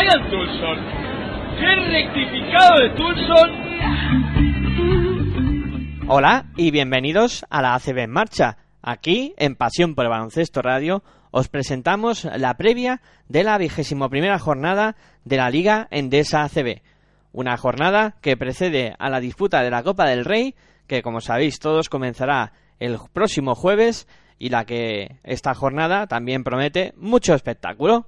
Ryan Tulson! ¡Qué rectificado de Tulson! Hola y bienvenidos a la ACB en marcha. Aquí, en Pasión por el Baloncesto Radio, os presentamos la previa de la vigésimo primera jornada de la Liga Endesa ACB. Una jornada que precede a la disputa de la Copa del Rey, que como sabéis todos comenzará el próximo jueves y la que esta jornada también promete mucho espectáculo.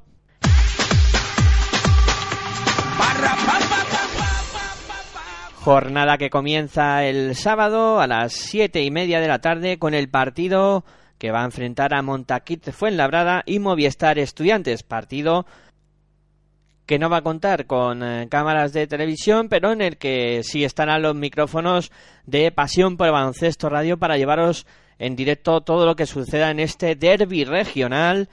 Jornada que comienza el sábado a las siete y media de la tarde con el partido que va a enfrentar a Montaquit Fuenlabrada y Movistar Estudiantes. Partido que no va a contar con eh, cámaras de televisión, pero en el que sí estarán los micrófonos de Pasión por Baloncesto Radio para llevaros en directo todo lo que suceda en este derby regional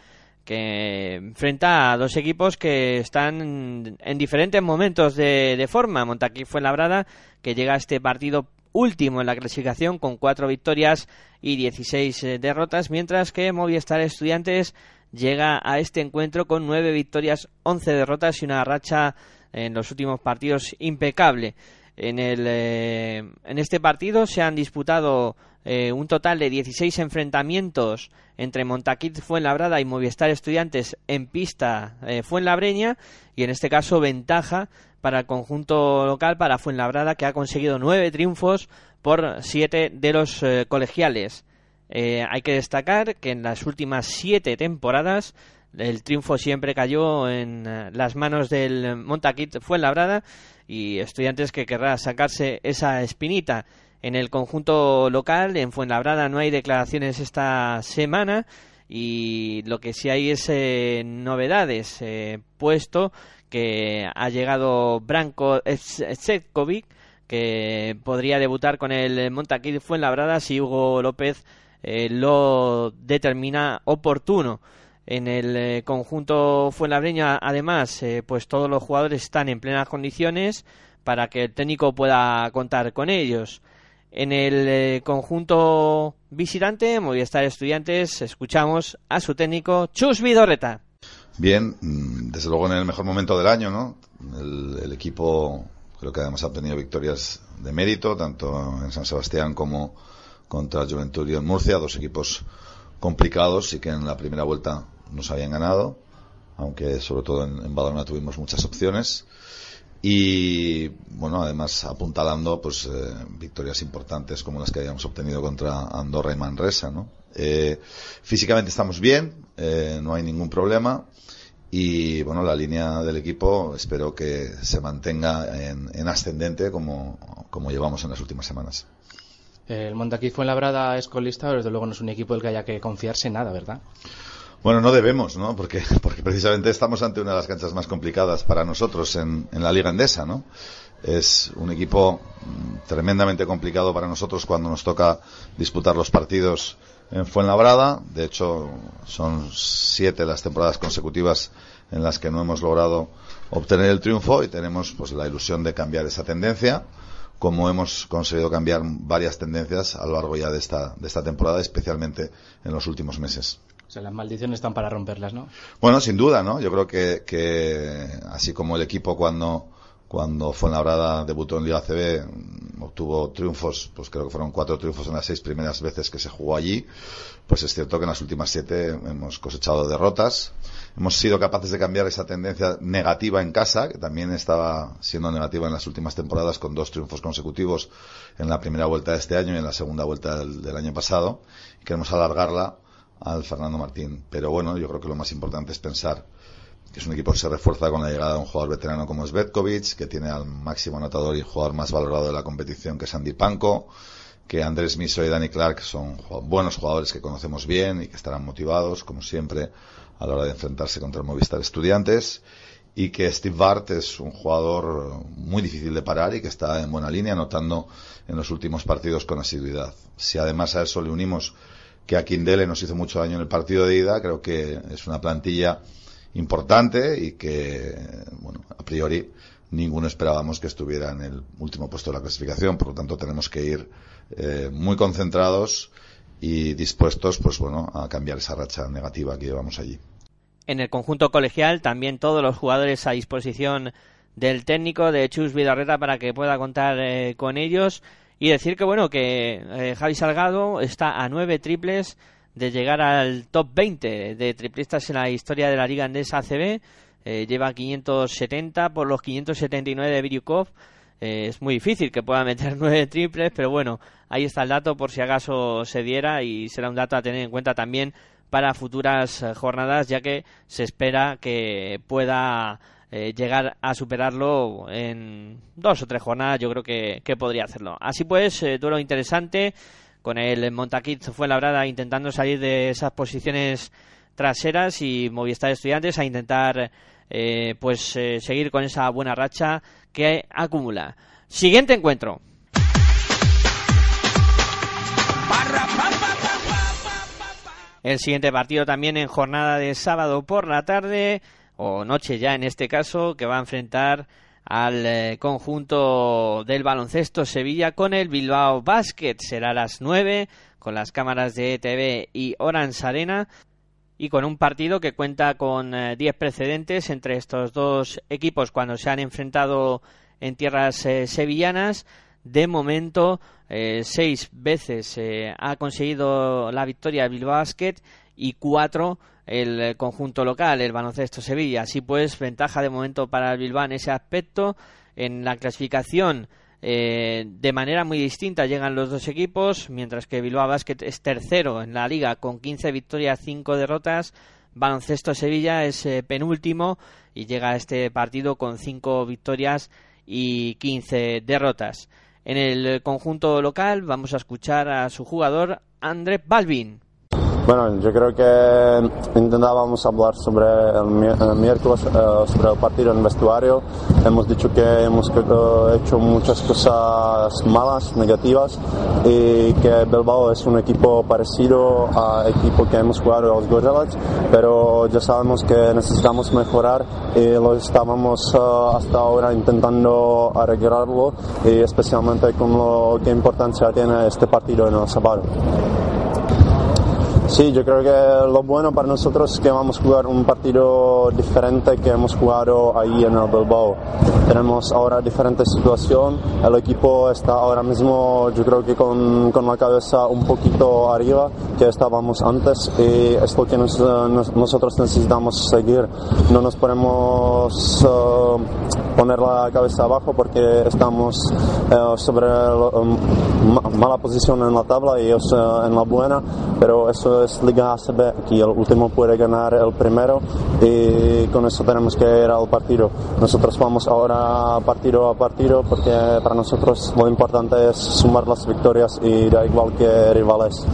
que enfrenta a dos equipos que están en diferentes momentos de, de forma. Montaquí fue labrada, que llega a este partido último en la clasificación con cuatro victorias y 16 eh, derrotas, mientras que Movistar Estudiantes llega a este encuentro con nueve victorias, 11 derrotas y una racha en los últimos partidos impecable. En, el, eh, en este partido se han disputado eh, un total de 16 enfrentamientos entre Montaquit Fuenlabrada y Movistar Estudiantes en pista eh, Fuenlabreña y en este caso ventaja para el conjunto local para Fuenlabrada que ha conseguido nueve triunfos por siete de los eh, colegiales. Eh, hay que destacar que en las últimas siete temporadas el triunfo siempre cayó en eh, las manos del Montaquit Fuenlabrada y estudiantes que querrá sacarse esa espinita en el conjunto local. En Fuenlabrada no hay declaraciones esta semana y lo que sí hay es eh, novedades, eh, puesto que ha llegado Branko Zetkovic, que podría debutar con el Montaquit Fuenlabrada si Hugo López eh, lo determina oportuno. En el conjunto Fuenlabreño, además, pues todos los jugadores están en plenas condiciones para que el técnico pueda contar con ellos. En el eh, conjunto visitante, Movistar Estudiantes, escuchamos a su técnico Chus Vidorreta. Bien, mm, desde luego en el mejor momento del año, ¿no? El, el equipo creo que además ha obtenido victorias de mérito, tanto en San Sebastián como contra Juventud y en Murcia, dos equipos complicados y que en la primera vuelta nos habían ganado, aunque sobre todo en, en Badalona tuvimos muchas opciones. Y bueno, además apuntalando pues eh, victorias importantes como las que habíamos obtenido contra Andorra y Manresa, ¿no? Eh, físicamente estamos bien, eh, no hay ningún problema y bueno, la línea del equipo espero que se mantenga en, en ascendente como, como llevamos en las últimas semanas. El Montaquí Fuenlabrada es colista, pero desde luego no es un equipo del que haya que confiarse en nada, ¿verdad? Bueno, no debemos, ¿no? Porque, precisamente estamos ante una de las canchas más complicadas para nosotros en, en la Liga Endesa, ¿no? Es un equipo mm, tremendamente complicado para nosotros cuando nos toca disputar los partidos en Fuenlabrada. De hecho, son siete las temporadas consecutivas en las que no hemos logrado obtener el triunfo y tenemos pues la ilusión de cambiar esa tendencia como hemos conseguido cambiar varias tendencias a lo largo ya de esta, de esta temporada, especialmente en los últimos meses. O sea, las maldiciones están para romperlas, ¿no? Bueno, sin duda, ¿no? Yo creo que, que así como el equipo cuando cuando Fuenlabrada debutó en Liga CB, mm, obtuvo triunfos, pues creo que fueron cuatro triunfos en las seis primeras veces que se jugó allí, pues es cierto que en las últimas siete hemos cosechado derrotas. Hemos sido capaces de cambiar esa tendencia negativa en casa, que también estaba siendo negativa en las últimas temporadas con dos triunfos consecutivos en la primera vuelta de este año y en la segunda vuelta del, del año pasado. Y queremos alargarla al Fernando Martín. Pero bueno, yo creo que lo más importante es pensar que es un equipo que se refuerza con la llegada de un jugador veterano como Svetkovic, que tiene al máximo anotador y jugador más valorado de la competición, que es Andy que Andrés Miso y Danny Clark son buenos jugadores que conocemos bien y que estarán motivados, como siempre, a la hora de enfrentarse contra el Movistar Estudiantes, y que Steve Bart es un jugador muy difícil de parar y que está en buena línea, anotando en los últimos partidos con asiduidad. Si además a eso le unimos que a Kindele nos hizo mucho daño en el partido de ida, creo que es una plantilla importante y que, bueno, a priori ninguno esperábamos que estuviera en el último puesto de la clasificación, por lo tanto tenemos que ir eh, muy concentrados y dispuestos, pues bueno, a cambiar esa racha negativa que llevamos allí. En el conjunto colegial también todos los jugadores a disposición del técnico de Chus Vidarreta para que pueda contar eh, con ellos y decir que bueno que eh, Javi Salgado está a nueve triples de llegar al top 20 de triplistas en la historia de la Liga Andesa ACB. Eh, lleva 570 por los 579 de Viryukov. Eh, es muy difícil que pueda meter nueve triples, pero bueno, ahí está el dato por si acaso se diera y será un dato a tener en cuenta también para futuras eh, jornadas, ya que se espera que pueda eh, llegar a superarlo en dos o tres jornadas. Yo creo que, que podría hacerlo. Así pues, eh, duelo interesante con el Montaquit fue labrada intentando salir de esas posiciones traseras y Movistar Estudiantes a intentar eh, pues seguir con esa buena racha que acumula. Siguiente encuentro. El siguiente partido también en jornada de sábado por la tarde, o noche ya en este caso, que va a enfrentar al eh, conjunto del baloncesto Sevilla con el Bilbao Basket. Será a las 9 con las cámaras de ETV y Orange Arena y con un partido que cuenta con 10 precedentes entre estos dos equipos cuando se han enfrentado en tierras eh, sevillanas. De momento, eh, seis veces eh, ha conseguido la victoria el Bilbao Basket y cuatro el eh, conjunto local, el baloncesto Sevilla. Así pues, ventaja de momento para el Bilbao en ese aspecto. En la clasificación, eh, de manera muy distinta llegan los dos equipos, mientras que Bilbao Basket es tercero en la liga con 15 victorias, 5 derrotas. Baloncesto Sevilla es eh, penúltimo y llega a este partido con 5 victorias y 15 derrotas. En el conjunto local vamos a escuchar a su jugador André Balvin. Bueno, yo creo que intentábamos hablar sobre el, mi- el miércoles, eh, sobre el partido en vestuario. Hemos dicho que hemos eh, hecho muchas cosas malas, negativas, y que Bilbao es un equipo parecido al equipo que hemos jugado a los Gorillaz, pero ya sabemos que necesitamos mejorar y lo estábamos eh, hasta ahora intentando arreglarlo, y especialmente con lo que importancia tiene este partido en el sábado. Sí, yo creo que lo bueno para nosotros es que vamos a jugar un partido diferente que hemos jugado ahí en el Bilbao. Tenemos ahora diferente situación, el equipo está ahora mismo yo creo que con, con la cabeza un poquito arriba que estábamos antes y es lo que nos- nos- nosotros necesitamos seguir. No nos podemos eh, poner la cabeza abajo porque estamos eh, sobre la ma- mala posición en la tabla y ellos eh, en la buena, pero eso es Liga ACB, aquí el último puede ganar el primero y con eso tenemos que ir al partido. Nosotros vamos ahora partido a partido porque para nosotros lo importante es sumar las victorias y da igual que rivales.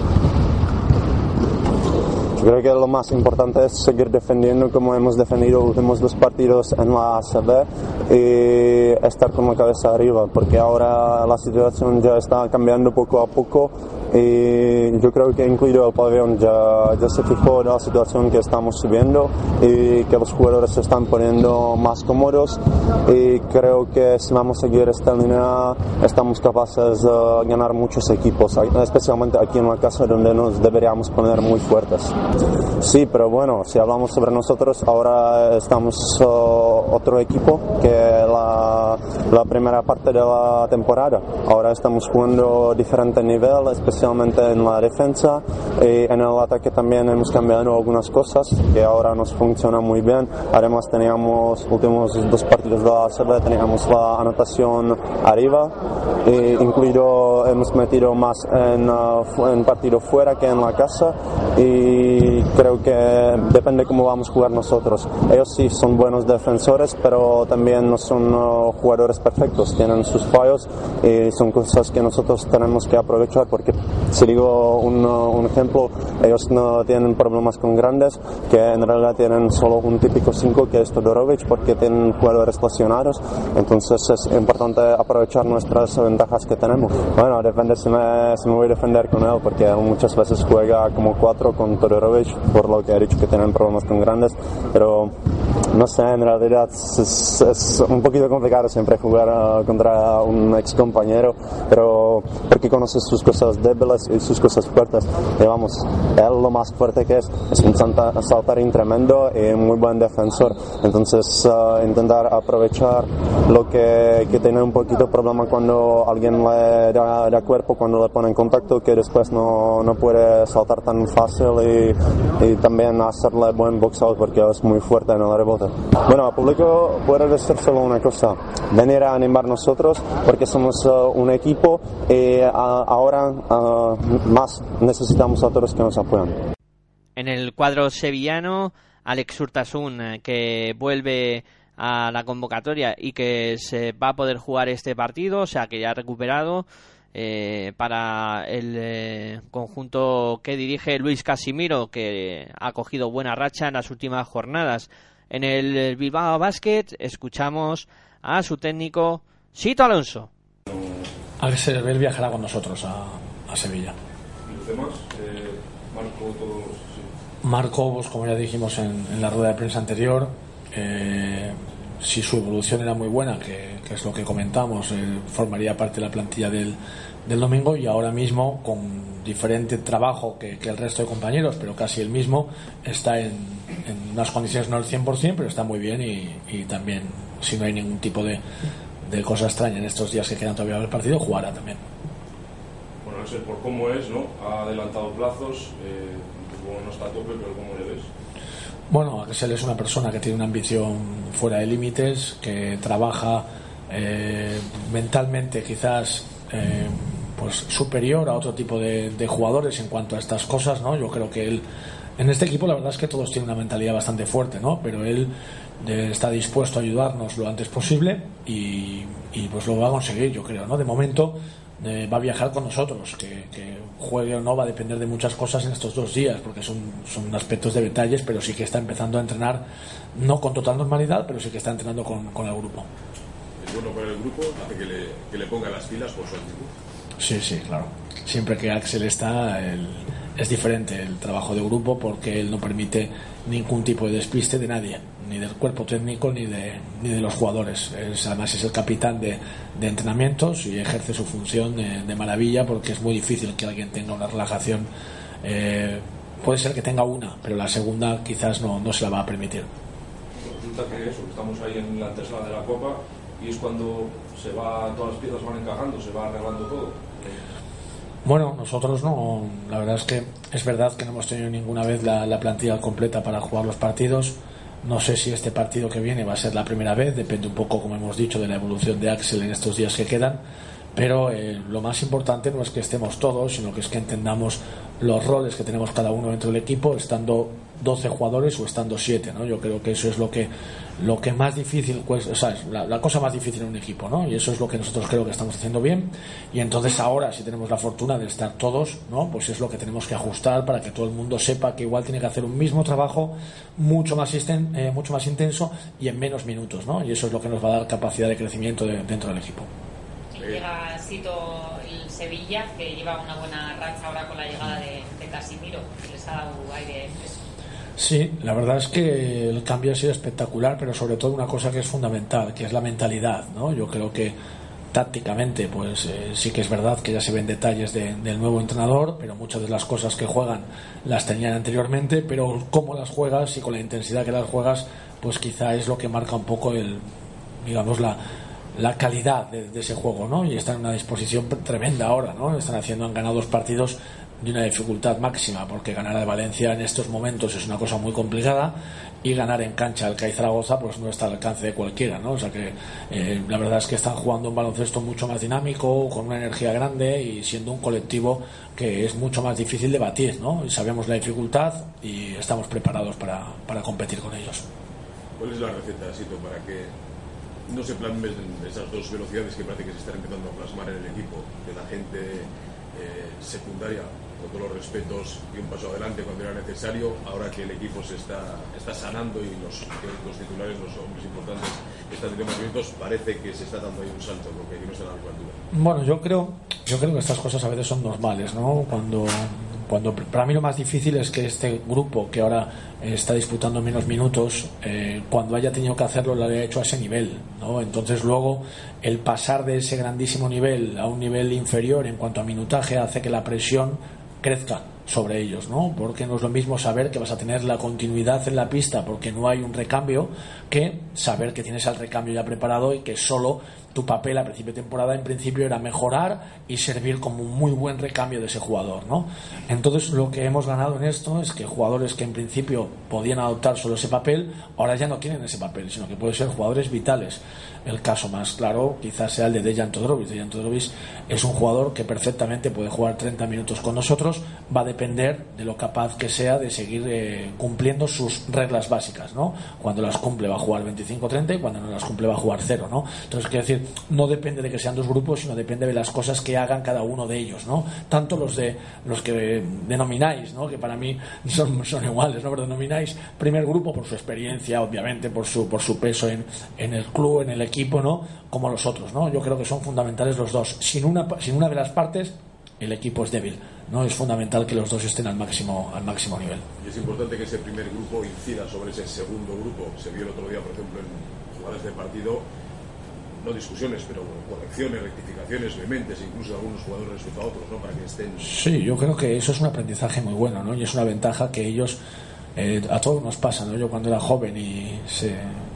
Creo que lo más importante es seguir defendiendo como hemos defendido los últimos dos partidos en la ACB y estar con la cabeza arriba, porque ahora la situación ya está cambiando poco a poco y yo creo que incluido el pabellón ya, ya se fijó la situación que estamos subiendo y que los jugadores se están poniendo más cómodos y creo que si vamos a seguir esta línea estamos capaces de ganar muchos equipos, especialmente aquí en la casa donde nos deberíamos poner muy fuertes. Sí, pero bueno, si hablamos sobre nosotros, ahora estamos uh, otro equipo que la, la primera parte de la temporada. Ahora estamos jugando diferente nivel, especialmente en la defensa y en el ataque también hemos cambiado algunas cosas que ahora nos funcionan muy bien. Además teníamos últimos dos partidos de la serie, teníamos la anotación arriba, e incluido hemos metido más en, uh, en partido fuera que en la casa y creo que depende cómo vamos a jugar nosotros. Ellos sí son buenos defensores, pero también no son jugadores perfectos, tienen sus fallos y son cosas que nosotros tenemos que aprovechar porque si digo un, un ejemplo, ellos no tienen problemas con grandes, que en realidad tienen solo un típico 5 que es Todorovic porque tienen jugadores lesionados, entonces es importante aprovechar nuestras ventajas que tenemos. Bueno, depende si me, si me voy a defender con él porque muchas veces juega como 4 con Todorovic, por lo que he dicho que tienen problemas con grandes, pero no sé, en realidad es, es un poquito complicado siempre jugar uh, contra un ex compañero, pero porque conoces sus cosas y sus cosas fuertes. Y vamos, él lo más fuerte que es es un salta, saltarín tremendo y muy buen defensor. Entonces, uh, intentar aprovechar lo que, que tiene un poquito problema cuando alguien le da, da, cuerpo, cuando le pone en contacto, que después no, no puede saltar tan fácil y, y también hacerle buen boxeo porque es muy fuerte en el rebote. Bueno, al público puedo decir solo una cosa, venir a animar nosotros porque somos uh, un equipo y uh, ahora uh, más necesitamos a todos que nos apoyan. En el cuadro sevillano, Alex Urtasun, eh, que vuelve a la convocatoria y que se va a poder jugar este partido, o sea que ya ha recuperado eh, para el eh, conjunto que dirige Luis Casimiro, que ha cogido buena racha en las últimas jornadas. En el Bilbao Basket escuchamos a su técnico Sito Alonso. Alex Herbel viajará con nosotros a, a Sevilla. ¿Y los demás? Eh, Marco, todos. Sí. Marco, pues, como ya dijimos en, en, la rueda de prensa anterior, eh, si su evolución era muy buena, que, que es lo que comentamos, eh, formaría parte de la plantilla del, del, domingo y ahora mismo, con diferente trabajo que, que, el resto de compañeros, pero casi el mismo, está en, en unas condiciones no al 100%, pero está muy bien y, y también, si no hay ningún tipo de, de cosa extraña en estos días que quedan todavía del partido, jugará también. No sé por cómo es, ¿no? Ha adelantado plazos, eh, no está a tope, pero ¿cómo le ves? Bueno, Axel es una persona que tiene una ambición fuera de límites, que trabaja eh, mentalmente quizás eh, pues superior a otro tipo de, de, jugadores en cuanto a estas cosas, ¿no? Yo creo que él en este equipo la verdad es que todos tienen una mentalidad bastante fuerte, ¿no? Pero él eh, está dispuesto a ayudarnos lo antes posible y, y, pues lo va a conseguir, yo creo, ¿no? De momento eh, va a viajar con nosotros, que, que, juegue o no va a depender de muchas cosas en estos dos días, porque son, son aspectos de detalles, pero sí que está empezando a entrenar, no con total normalidad, pero sí que está entrenando con, con el grupo. Es bueno para el grupo, hace que le, que le ponga las pilas por su actitud. Sí, sí, claro. Siempre que Axel está, el, es diferente el trabajo de grupo porque él no permite ningún tipo de despiste de nadie, ni del cuerpo técnico ni de, ni de los jugadores. Es, además es el capitán de, de, entrenamientos y ejerce su función de, de, maravilla porque es muy difícil que alguien tenga una relajación. Eh, puede ser que tenga una, pero la segunda quizás no, no se la va a permitir. Resulta que eso, estamos ahí en la antesala de la Copa y es cuando se va, todas las piezas van encajando, se va arreglando todo. Bueno, nosotros no. La verdad es que es verdad que no hemos tenido ninguna vez la, la, plantilla completa para jugar los partidos. No sé si este partido que viene va a ser la primera vez, depende un poco, como hemos dicho, de la evolución de Axel en estos días que quedan. Pero eh, lo más importante no es que estemos todos, sino que es que entendamos los roles que tenemos cada uno dentro del equipo, estando 12 jugadores o estando 7. ¿no? Yo creo que eso es lo que lo que más difícil, pues, o sea, es la, la, cosa más difícil en un equipo, ¿no? Y eso es lo que nosotros creo que estamos haciendo bien. Y entonces ahora, si tenemos la fortuna de estar todos, ¿no? Pues es lo que tenemos que ajustar para que todo el mundo sepa que igual tiene que hacer un mismo trabajo mucho más, eh, mucho más intenso y en menos minutos, ¿no? Y eso es lo que nos va a dar capacidad de crecimiento de, dentro del equipo. llega Sito Sevilla, que lleva una buena racha ahora con la llegada de, Casimiro, que les ha dado aire. Sí, la verdad es que el cambio ha sido espectacular, pero sobre todo una cosa que es fundamental, que es la mentalidad, ¿no? Yo creo que tácticamente, pues eh, sí que es verdad que ya se ven detalles de- del nuevo entrenador, pero muchas de las cosas que juegan las tenían anteriormente, pero cómo las juegas y con la intensidad que las juegas, pues quizá es lo que marca un poco el, digamos, la, la calidad de, ese juego, ¿no? Y están en una disposición tremenda ahora, ¿no? Están haciendo, han ganado dos partidos de una dificultad máxima, porque ganar a Valencia en estos momentos es una cosa muy complicada y ganar en cancha al CAI Zaragoza pues no está al alcance de cualquiera, ¿no? O sea que eh, la verdad es que están jugando un baloncesto mucho más dinámico, con una energía grande y siendo un colectivo que es mucho más difícil de batir, ¿no? Y sabemos la dificultad y estamos preparados para, para competir con ellos. ¿Cuál es la receta, Sito, para que no se plasmen esas dos velocidades que parece que se están empezando a plasmar en el equipo? De la gente eh, secundaria, con todos los respetos, y un paso adelante cuando era necesario, ahora que el equipo se está, está sanando y los, los titulares, los hombres importantes, están teniendo minutos, parece que se está dando ahí un salto, porque no está altura. Bueno, yo creo, yo creo que estas cosas a veces son normales, ¿no? Cuando, cuando para mí lo más difícil es que este grupo que ahora eh, está disputando menos minutos, eh, cuando haya tenido que hacerlo lo haya hecho a ese nivel, ¿no? Entonces luego el pasar de ese grandísimo nivel a un nivel inferior en cuanto a minutaje hace que la presión crezca sobre ellos, ¿no? Porque no es lo mismo saber que vas a tener la continuidad en la pista porque no hay un recambio que saber que tienes al recambio ya preparado y que solo tu papel a principio de temporada en principio era mejorar y servir como un muy buen recambio de ese jugador, ¿no? Entonces lo que hemos ganado en esto es que jugadores que en principio podían adoptar solo ese papel, ahora ya no tienen ese papel, sino que pueden ser jugadores vitales. El caso más claro quizás sea el de Dejan Todorovic. Dejan Todorovic es un jugador que perfectamente puede jugar 30 minutos con nosotros, va a depender de lo capaz que sea de seguir eh, cumpliendo sus reglas básicas, ¿no? Cuando las cumple va a jugar 25-30 y cuando no las cumple va a jugar cero, ¿no? Entonces, quiero decir, no depende de que sean dos grupos, sino depende de las cosas que hagan cada uno de ellos, ¿no? Tanto los de los que denomináis, ¿no? Que para mí son, son iguales, ¿no? Pero denomináis primer grupo por su experiencia, obviamente, por su, por su peso en, en el club, en el equipo, ¿no? Como los otros, ¿no? Yo creo que son fundamentales los dos. Sin una, sin una de las partes, el equipo es débil, ¿no? Es fundamental que los dos estén al máximo, al máximo nivel. Y es importante que ese primer grupo incida sobre ese segundo grupo. Se vio el otro día, por ejemplo, en jugadas de partido, no discusiones, pero correcciones, rectificaciones vehementes, incluso de algunos jugadores respecto a otros, ¿no? Para que estén. Sí, yo creo que eso es un aprendizaje muy bueno, ¿no? Y es una ventaja que ellos, eh, a todos nos pasa, ¿no? Yo cuando era joven y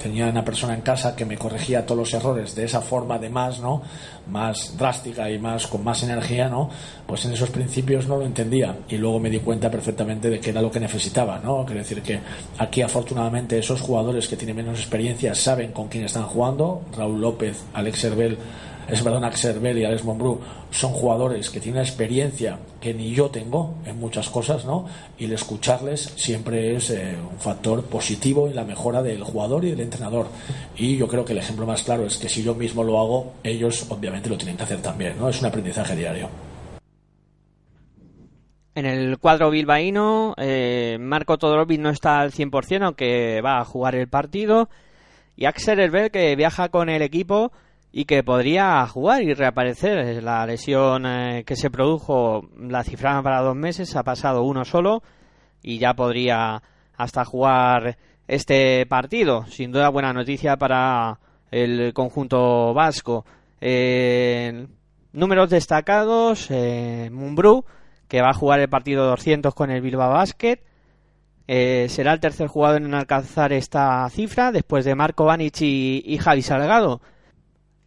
tenía una persona en casa que me corregía todos los errores de esa forma, además, ¿no? Más drástica y más con más energía, ¿no? Pues en esos principios no lo entendía y luego me di cuenta perfectamente de que era lo que necesitaba, ¿no? Quiero decir que aquí afortunadamente esos jugadores que tienen menos experiencia saben con quién están jugando. Raúl López, Alex Herbel es verdad, Axel Bell y Alex Monbrú son jugadores que tienen experiencia que ni yo tengo en muchas cosas, ¿no? Y el escucharles siempre es eh, un factor positivo en la mejora del jugador y del entrenador. Y yo creo que el ejemplo más claro es que si yo mismo lo hago, ellos obviamente lo tienen que hacer también, ¿no? Es un aprendizaje diario. En el cuadro bilbaíno, eh, Marco Todorovic no está al 100%, aunque va a jugar el partido. Y Axel Herbel, que viaja con el equipo y que podría jugar y reaparecer. La lesión eh, que se produjo la cifraban para dos meses, ha pasado uno solo y ya podría hasta jugar este partido. Sin duda buena noticia para el conjunto vasco. Eh, números destacados, eh, Mumbrú, que va a jugar el partido 200 con el Bilbao Basket. Eh, será el tercer jugador en alcanzar esta cifra, después de Marco Vanic y, y Javi Salgado.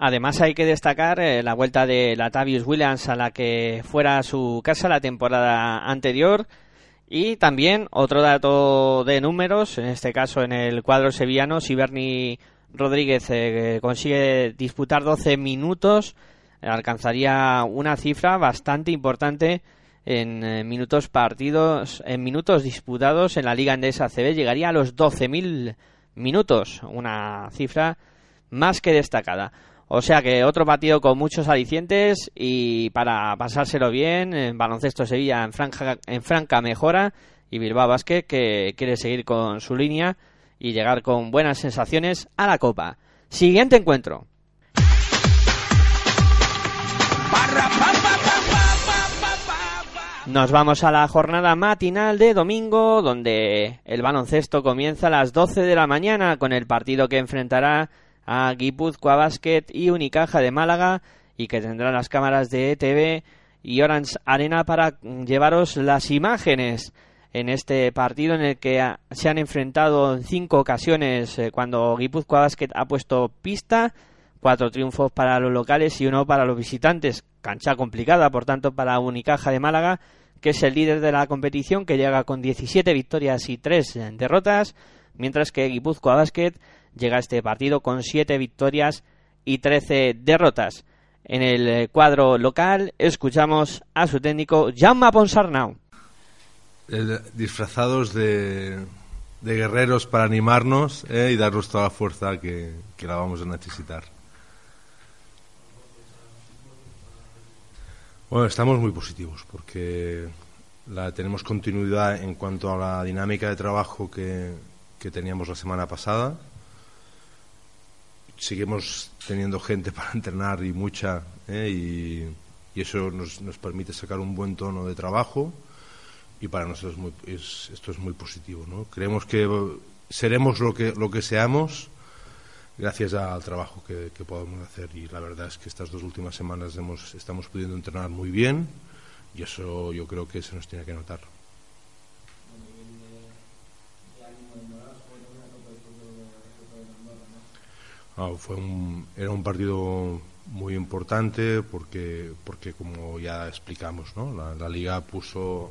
Además hay que destacar eh, la vuelta de Latavius Williams a la que fuera a su casa la temporada anterior y también otro dato de números, en este caso en el cuadro sevillano, si Bernie Rodríguez eh, consigue disputar 12 minutos, alcanzaría una cifra bastante importante en eh, minutos partidos, en minutos disputados en la Liga Endesa CB, llegaría a los 12.000 minutos, una cifra más que destacada. O sea que otro partido con muchos alicientes y para pasárselo bien, en baloncesto Sevilla en, en franca mejora y Bilbao Basket que quiere seguir con su línea y llegar con buenas sensaciones a la Copa. Siguiente encuentro. Nos vamos a la jornada matinal de domingo, donde el baloncesto comienza a las 12 de la mañana con el partido que enfrentará a Guipúzcoa Basket y Unicaja de Málaga y que tendrá las cámaras de ETV y Orange Arena para llevaros las imágenes en este partido en el que se han enfrentado en cinco ocasiones eh, cuando Guipúzcoa Basket ha puesto pista, cuatro triunfos para los locales y uno para los visitantes. Cancha complicada, por tanto, para Unicaja de Málaga, que es el líder de la competición, que llega con 17 victorias y 3 derrotas, mientras que Guipúzcoa Basket llega a este partido con 7 victorias y 13 derrotas. En el eh, cuadro local escuchamos a su técnico Jaume Ponsarnau. disfrazados de, de guerreros para animarnos eh, y darnos toda la fuerza que, que la vamos a necesitar. Bueno, estamos muy positivos porque la, tenemos continuidad en cuanto a la dinámica de trabajo que, que teníamos la semana pasada. Seguimos teniendo gente para entrenar y mucha, eh, y, eso nos, nos permite sacar un buen tono de trabajo y para nosotros es muy- es- esto es muy positivo. ¿no? Creemos que seremos lo que, lo que seamos gracias al trabajo que, que podemos hacer y la verdad es que estas dos últimas semanas hemos, estamos pudiendo entrenar muy bien y eso yo creo que se nos tiene que notar. Ah, fue un, era un partido muy importante porque, porque como ya explicamos, ¿no? la, la liga puso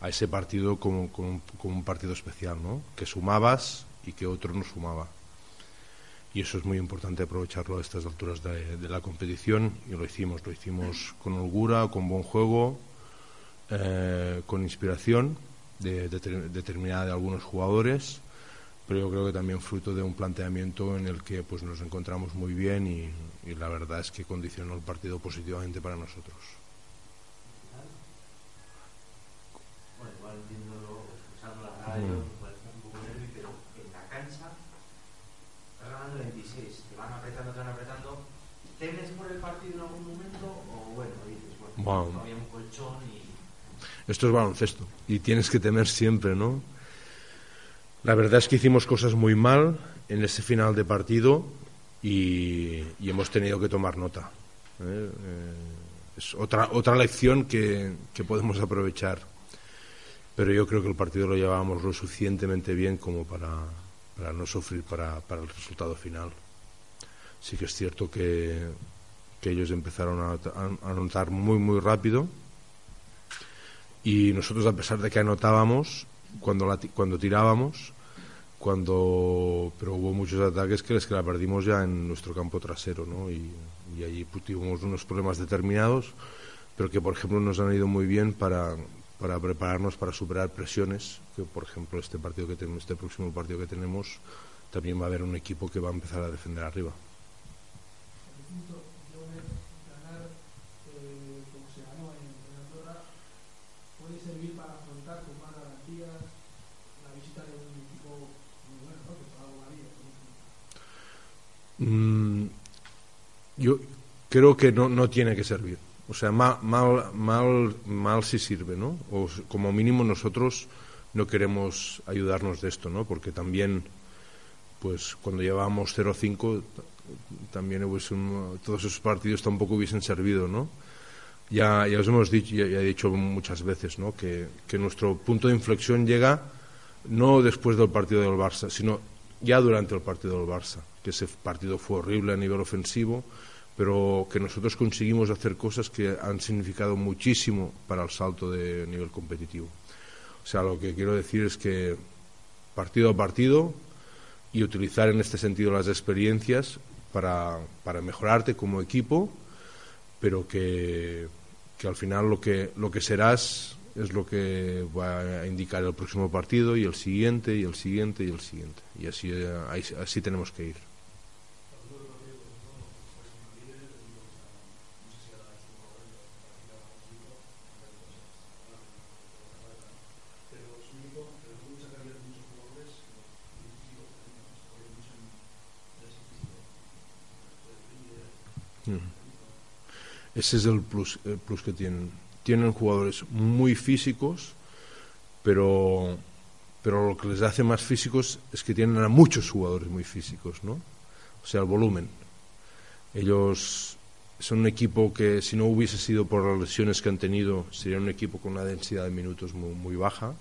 a ese partido como, como, como un partido especial, ¿no? que sumabas y que otro no sumaba. Y eso es muy importante aprovecharlo a estas alturas de, de la competición y lo hicimos, lo hicimos con holgura, con buen juego, eh, con inspiración de, de- determinada de algunos jugadores pero yo creo que también fruto de un planteamiento en el que pues nos encontramos muy bien y, y la verdad es que condicionó el partido positivamente para nosotros. Bueno, igual viéndolo, escuchando la radio, Mm. igual está un poco nervioso, pero en la cancha estás ganando 26, te van apretando, te van apretando. ¿Temes por el partido en algún momento o bueno, dices, bueno, Bueno. había un colchón y Esto es baloncesto y tienes que temer siempre, ¿no? La verdad es que hicimos cosas muy mal en ese final de partido y, y hemos tenido que tomar nota. ¿eh? Eh, es otra, otra lección que, que podemos aprovechar. Pero yo creo que el partido lo llevábamos lo suficientemente bien como para, para no sufrir para, para el resultado final. Sí que es cierto que, que ellos empezaron a, a anotar muy, muy rápido y nosotros a pesar de que anotábamos cuando la cuando tirábamos cuando pero hubo muchos ataques que les que la perdimos ya en nuestro campo trasero ¿no? y, y allí pues, tuvimos unos problemas determinados pero que por ejemplo nos han ido muy bien para para prepararnos para superar presiones que por ejemplo este partido que tenemos este próximo partido que tenemos también va a haber un equipo que va a empezar a defender arriba ganar eh, como se ganó en, en Andorra puede servir para afrontar con más garantías la visita de un equipo muy bueno, ¿no? que te va a dar la vida. Mm, yo creo que no, no tiene que servir. O sea, mal, mal, mal, mal sí sirve, ¿no? O como mínimo nosotros no queremos ayudarnos de esto, ¿no? Porque también, pues cuando llevábamos 0-5, t- también hubiese todos esos partidos tampoco hubiesen servido, ¿no? Ya, ya os hemos dicho, ya, ya he dicho muchas veces, ¿no? Que, que nuestro punto de inflexión llega no después del partido del Barça, sino ya durante el partido del Barça, que ese partido fue horrible a nivel ofensivo, pero que nosotros conseguimos hacer cosas que han significado muchísimo para el salto de nivel competitivo. O sea, lo que quiero decir es que partido a partido y utilizar en este sentido las experiencias para, para mejorarte como equipo, pero que, que al final lo que, lo que serás es lo que va a indicar el próximo partido y el siguiente y el siguiente y el siguiente. Y así, así tenemos que ir. Ese es el plus, que tienen. tienen jugadores muy físicos, pero, pero lo que les hace más físicos es que tienen a muchos jugadores muy físicos, ¿no? O sea, el volumen. Ellos son un equipo que si no hubiese sido por las lesiones que han tenido, sería un equipo con una densidad de minutos muy, baja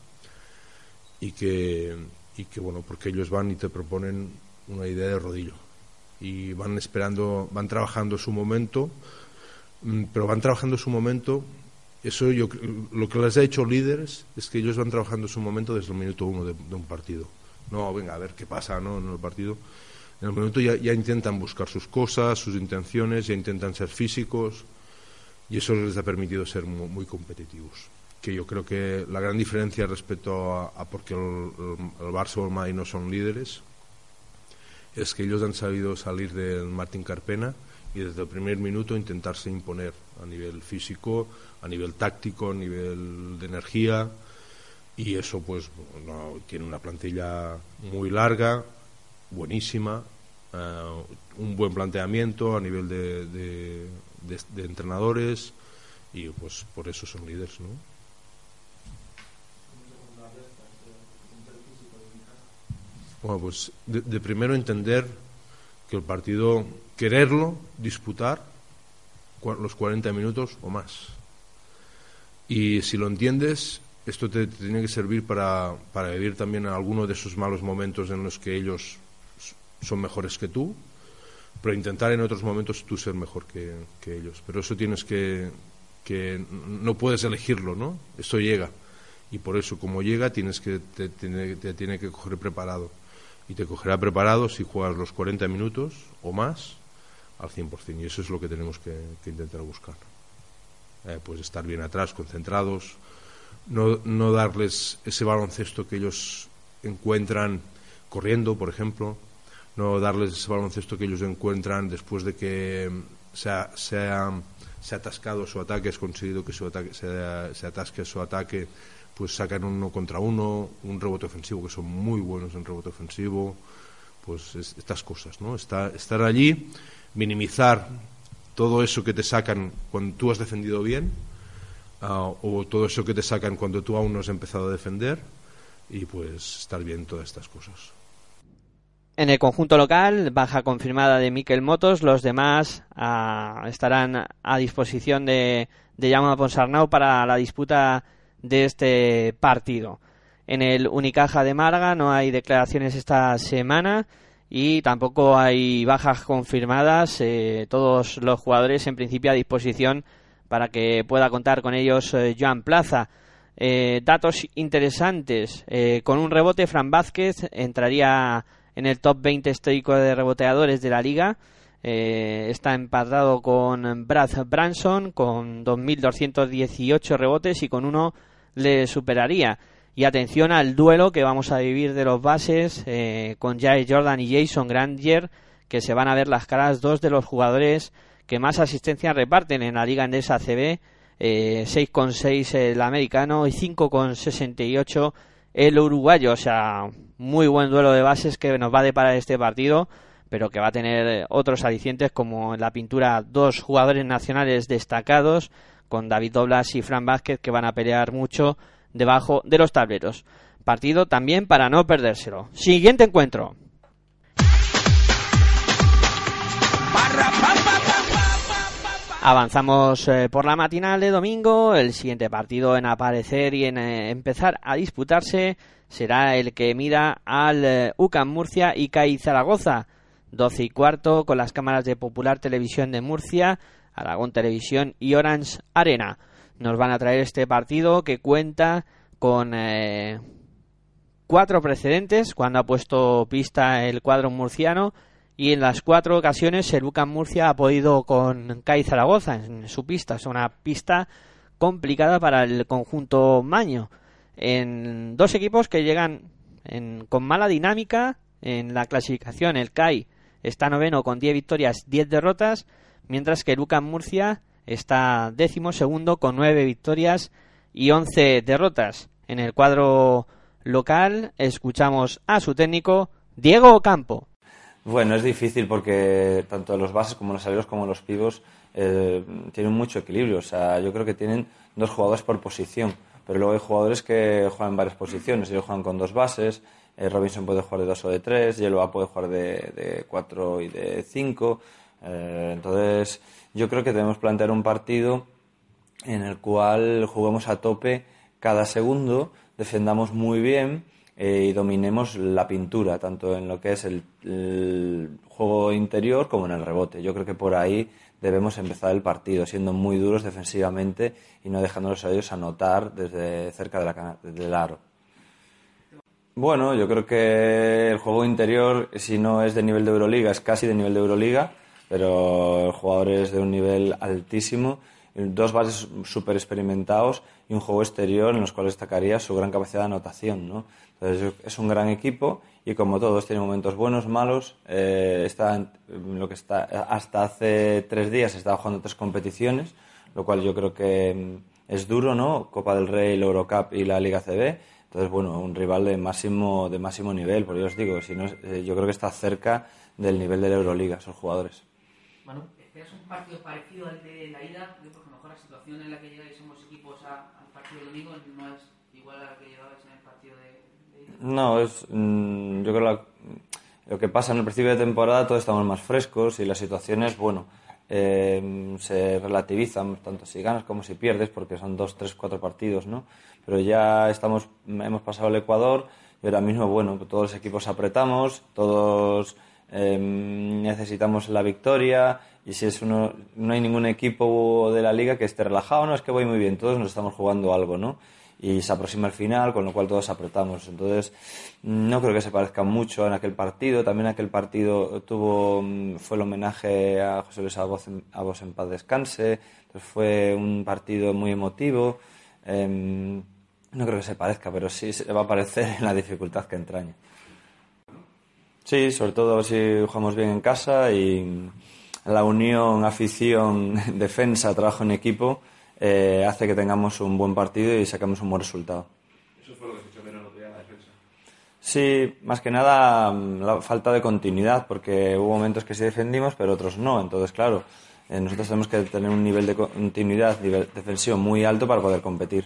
y que, y que, bueno, porque ellos van y te proponen una idea de rodillo y van esperando, van trabajando su momento, pero van trabajando su momento. Eso yo, lo que les ha hecho líderes es que ellos van trabajando su momento desde el minuto uno de, un partido. No, venga, a ver qué pasa ¿no? en el partido. En el momento ya, ya intentan buscar sus cosas, sus intenciones, ya intentan ser físicos y eso les ha permitido ser muy, muy competitivos. Que yo creo que la gran diferencia respecto a, a porque el Barça o el Madrid no son líderes es que ellos han sabido salir del Martín Carpena y desde el primer minuto intentarse imponer a nivel físico, a nivel táctico, a nivel de energía y eso pues no, tiene una plantilla muy larga, buenísima, eh, un buen planteamiento a nivel de, de, de, entrenadores y pues por eso son líderes, ¿no? Bueno, pues de, primero entender que el partido, quererlo, disputar los 40 minutos o más. Y si lo entiendes, esto te, tiene que servir para, vivir también algunos de esos malos momentos en los que ellos son mejores que tú, pero intentar en otros momentos tú ser mejor que, que ellos. Pero eso tienes que, que, no puedes elegirlo, ¿no? Esto llega. Y por eso, como llega, tienes que, te, te, te tiene que coger preparado y te cogerá preparado si juegas los 40 minutos o más al 100%. Y eso es lo que tenemos que, intentar buscar. Eh, pues estar bien atrás, concentrados, no, no darles ese baloncesto que ellos encuentran corriendo, por ejemplo, no darles ese baloncesto que ellos encuentran después de que ha, se ha, se atascado su ataque, has conseguido que su ataque, se, se atasque su ataque pues sacan uno contra uno, un rebote ofensivo, que son muy buenos en rebote ofensivo, pues es, estas cosas, ¿no? Está, estar allí, minimizar todo eso que te sacan cuando tú has defendido bien, uh, o todo eso que te sacan cuando tú aún no has empezado a defender, y pues estar bien todas estas cosas. En el conjunto local, baja confirmada de Miquel Motos, los demás uh, estarán a disposición de, de Jaume Ponsarnau para la disputa de este partido. En el Unicaja de Málaga no hay declaraciones esta semana y tampoco hay bajas confirmadas. Eh, todos los jugadores en principio a disposición para que pueda contar con ellos eh, Joan Plaza. Eh, datos interesantes. Eh, con un rebote, Fran Vázquez entraría en el top 20 histórico de reboteadores de la liga. Eh, está empatado con Brad Branson con 2.218 rebotes y con uno le superaría. Y atención al duelo que vamos a vivir de los bases eh, con Jair Jordan y Jason Granger, que se van a ver las caras dos de los jugadores que más asistencia reparten en la Liga Endesa CB. Eh, 6,6 el americano y 5,68 el uruguayo. O sea, muy buen duelo de bases que nos va a deparar este partido, pero que va a tener otros alicientes como en la pintura dos jugadores nacionales destacados con David Doblas y Fran Vázquez que van a pelear mucho debajo de los tableros. Partido también para no perdérselo. Siguiente encuentro. Avanzamos eh, por la matinal de domingo. El siguiente partido en aparecer y en eh, empezar a disputarse será el que mira al eh, UCAM Murcia y CAI Zaragoza. 12 y cuarto con las cámaras de Popular Televisión de Murcia Aragón Televisión y Orange Arena. Nos van a traer este partido que cuenta con eh, cuatro precedentes cuando ha puesto pista el cuadro murciano y en las cuatro ocasiones el Bucan Murcia ha podido con CAI Zaragoza en su pista. Es una pista complicada para el conjunto maño. En dos equipos que llegan en, con mala dinámica en la clasificación. El CAI está noveno con 10 victorias, 10 derrotas mientras que Lucan Murcia está décimo segundo con nueve victorias y once derrotas. En el cuadro local escuchamos a su técnico Diego Campo. Bueno, es difícil porque tanto los bases como los aleros como los pivos eh, tienen mucho equilibrio. O sea, yo creo que tienen dos jugadores por posición, pero luego hay jugadores que juegan en varias posiciones. Ellos juegan con dos bases. eh, Robinson puede jugar de dos o de tres, Yeloa puede jugar de, cuatro y de cinco. Eh, entonces, yo creo que debemos plantear un partido en el cual juguemos a tope cada segundo, defendamos muy bien eh, y dominemos la pintura, tanto en lo que es el, juego interior como en el rebote. Yo creo que por ahí debemos empezar el partido, siendo muy duros defensivamente y no dejándolos a ellos anotar desde cerca de la, del aro. Bueno, yo creo que el juego interior, si no es de nivel de Euroliga, es casi de nivel de Euroliga, pero el jugador es de un nivel altísimo, dos bases súper experimentados y un juego exterior en los cuales destacaría su gran capacidad de anotación, ¿no? Entonces es un gran equipo y como todos tiene momentos buenos, malos. eh, está en- lo que está hasta hace tres días estaba jugando tres competiciones, lo cual yo creo que mm, es duro, ¿no? Copa del Rey, la Eurocup y la Liga CB. Entonces, bueno, un rival de máximo, de máximo nivel, por yo os digo, si eh, yo creo que está cerca del nivel de la Euroliga, esos jugadores. Manu, ¿esperas un partido parecido al de la ida? Porque a lo mejor la situación en la que llegáis ambos equipos a- al partido del domingo no es igual a la que llegabais en el partido de, de ida. No, es, mm, yo creo la- lo que pasa en el principio de temporada, todos estamos más frescos y las situaciones, bueno, eh, se relativizan tanto si ganas como si pierdes, porque son dos, tres, cuatro partidos, ¿no? Pero ya estamos, hemos pasado el Ecuador y ahora mismo, bueno, todos los equipos apretamos, todos eh, necesitamos la victoria y si es uno, no hay ningún equipo de la liga que esté relajado, no es que voy muy bien, todos nos estamos jugando algo, ¿no? Y se aproxima el final, con lo cual todos apretamos. Entonces, no creo que se parezca mucho en aquel partido. También aquel partido tuvo, mm, fue el homenaje a José Luis Abos en, Abos en paz descanse. Entonces fue un partido muy emotivo. Em, no creo que se parezca, pero sí se va a parecer en la dificultad que entraña. Sí, sobre todo si jugamos bien en casa y la unión, afición, defensa, trabajo en equipo eh, hace que tengamos un buen partido y saquemos un buen resultado. Eso fue lo que se echó menos la defensa. Sí, más que nada mm, la falta de continuidad, porque hubo momentos que sí defendimos, pero otros no. Entonces, claro, eh, nosotros tenemos que tener un nivel de continuidad, nivel defensivo muy alto para poder competir.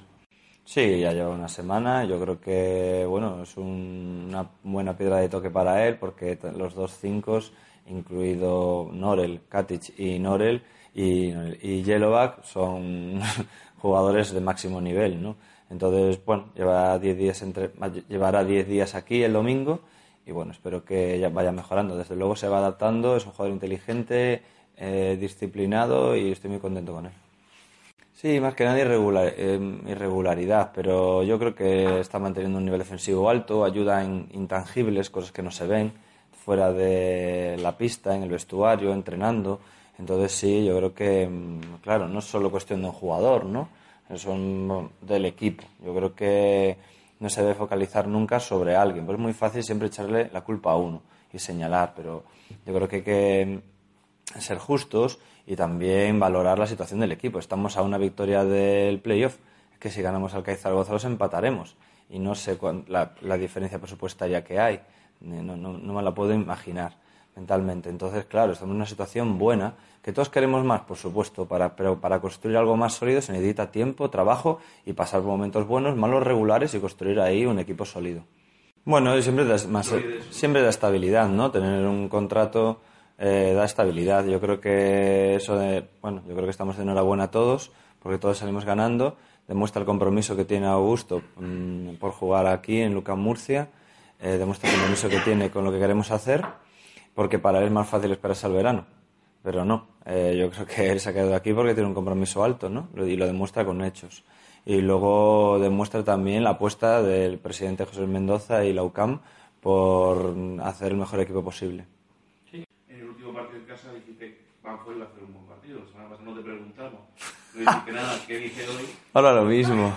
Sí, ya lleva una semana. Yo creo que, bueno, es un- una buena piedra de toque para él, porque los dos cinco, incluido Norel, Katic y Norel, y, y son jugadores de máximo nivel, ¿no? Entonces, bueno, llevará 10 días entre, llevará 10 días aquí el domingo y bueno, espero que ya vaya mejorando. Desde luego se va adaptando, es un jugador inteligente, eh, disciplinado y estoy muy contento con él. Sí, más que nada irregular- eh, irregularidad, pero yo creo que está manteniendo un nivel defensivo alto, ayuda en intangibles, cosas que no se ven, fuera de la pista, en el vestuario, entrenando. Entonces sí, yo creo que, mm, claro, no es solo cuestión de un jugador, ¿no? Son del equipo. Yo creo que no se debe focalizar nunca sobre alguien, pues es muy fácil siempre echarle la culpa a uno y señalar, pero yo creo que hay que ser justos y también valorar la situación del equipo. Estamos a una victoria del playoff, que si ganamos al CAI Zaragoza los empataremos. Y no sé cuán- la, la diferencia presupuestaria que hay, no, no- no me la puedo imaginar mentalmente. Entonces, claro, estamos en una situación buena, que todos queremos más, por supuesto, para, pero para construir algo más sólido se necesita tiempo, trabajo y pasar momentos buenos, malos, regulares y construir ahí un equipo sólido. Bueno, siempre da, más, siempre da estabilidad, ¿no? Tener un contrato eh, da estabilidad. Yo creo que eso de, bueno, yo creo que estamos de enhorabuena a todos, porque todos salimos ganando. Demuestra el compromiso que tiene Augusto mm, por jugar aquí en Lucas Murcia. eh, demuestra el compromiso que tiene con lo que queremos hacer, porque para él es más fácil esperarse al verano. Pero no, eh, yo creo que él se ha quedado aquí porque tiene un compromiso alto, ¿no? Y lo demuestra con hechos. Y luego demuestra también la apuesta del presidente José Mendoza y la UCAM por hacer el mejor equipo posible. En el último partido en casa no te nada. ¿Qué dije? Ahora lo mismo.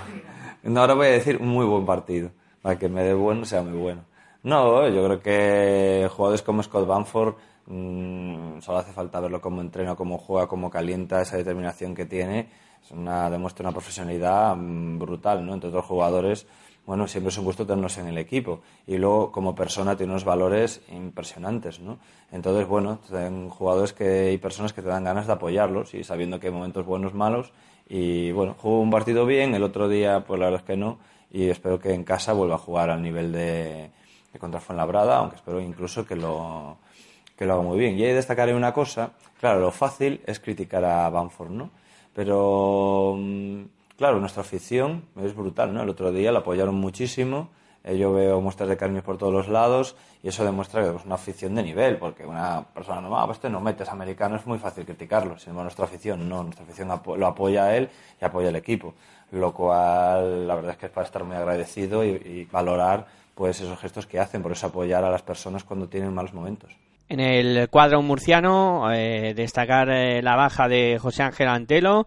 Ahora voy a decir un muy buen partido. Para que me dé bueno sea muy bueno. No, yo creo que jugadores como Scott Banford mm, solo hace falta verlo cómo entrena, cómo juega, cómo calienta, esa determinación que tiene. Es una, demuestra una profesionalidad mm, brutal, ¿no? Entre otros jugadores bueno, siempre es un gusto tenernos en el equipo. Y luego, como persona, tiene unos valores impresionantes, ¿no? Entonces, bueno, son jugadores que, y personas que te dan ganas de apoyarlos y sabiendo que hay momentos buenos, malos. Y bueno, jugó un partido bien, el otro día, pues la verdad es que no. Y espero que en casa vuelva a jugar al nivel de, de contra Fuenlabrada, aunque espero incluso que lo, que lo haga muy bien. Y ahí destacaré una cosa, claro, lo fácil es criticar a Banford, ¿no? Pero, mm, claro, nuestra afición es brutal, ¿no? El otro día la apoyaron muchísimo, eh, yo veo muestras de cariño por todos los lados y eso demuestra que es una afición de nivel, porque una persona no, ah, pues este no metes americano, es muy fácil criticarlo, sin embargo nuestra afición no, nuestra afición lo apoya a él y apoya al equipo, lo cual la verdad es que es para estar muy agradecido y, y valorar pues esos gestos que hacen, por eso apoyar a las personas cuando tienen malos momentos. En el cuadro murciano, eh, destacar eh, la baja de José Ángel Antelo,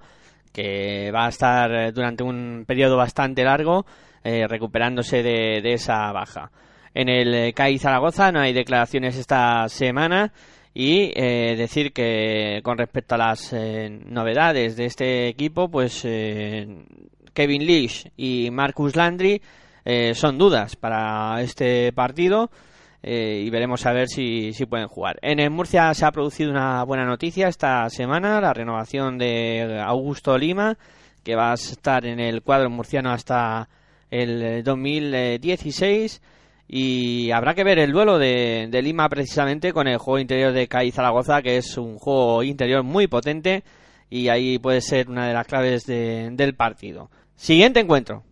que va a estar eh, durante un periodo bastante largo eh, recuperándose de, de esa baja. En el eh, CAI Zaragoza no hay declaraciones esta semana y eh, decir que con respecto a las eh, novedades de este equipo, pues Kevin Leach y Marcus Landry son dudas para este partido eh, y veremos a ver si, si pueden jugar. En el Murcia se ha producido una buena noticia esta semana, la renovación de Augusto Lima, que va a estar en el cuadro murciano hasta el 2016 y habrá que ver el duelo de, de Lima precisamente con el juego interior de CAI Zaragoza, que es un juego interior muy potente y ahí puede ser una de las claves de- del partido. Siguiente encuentro.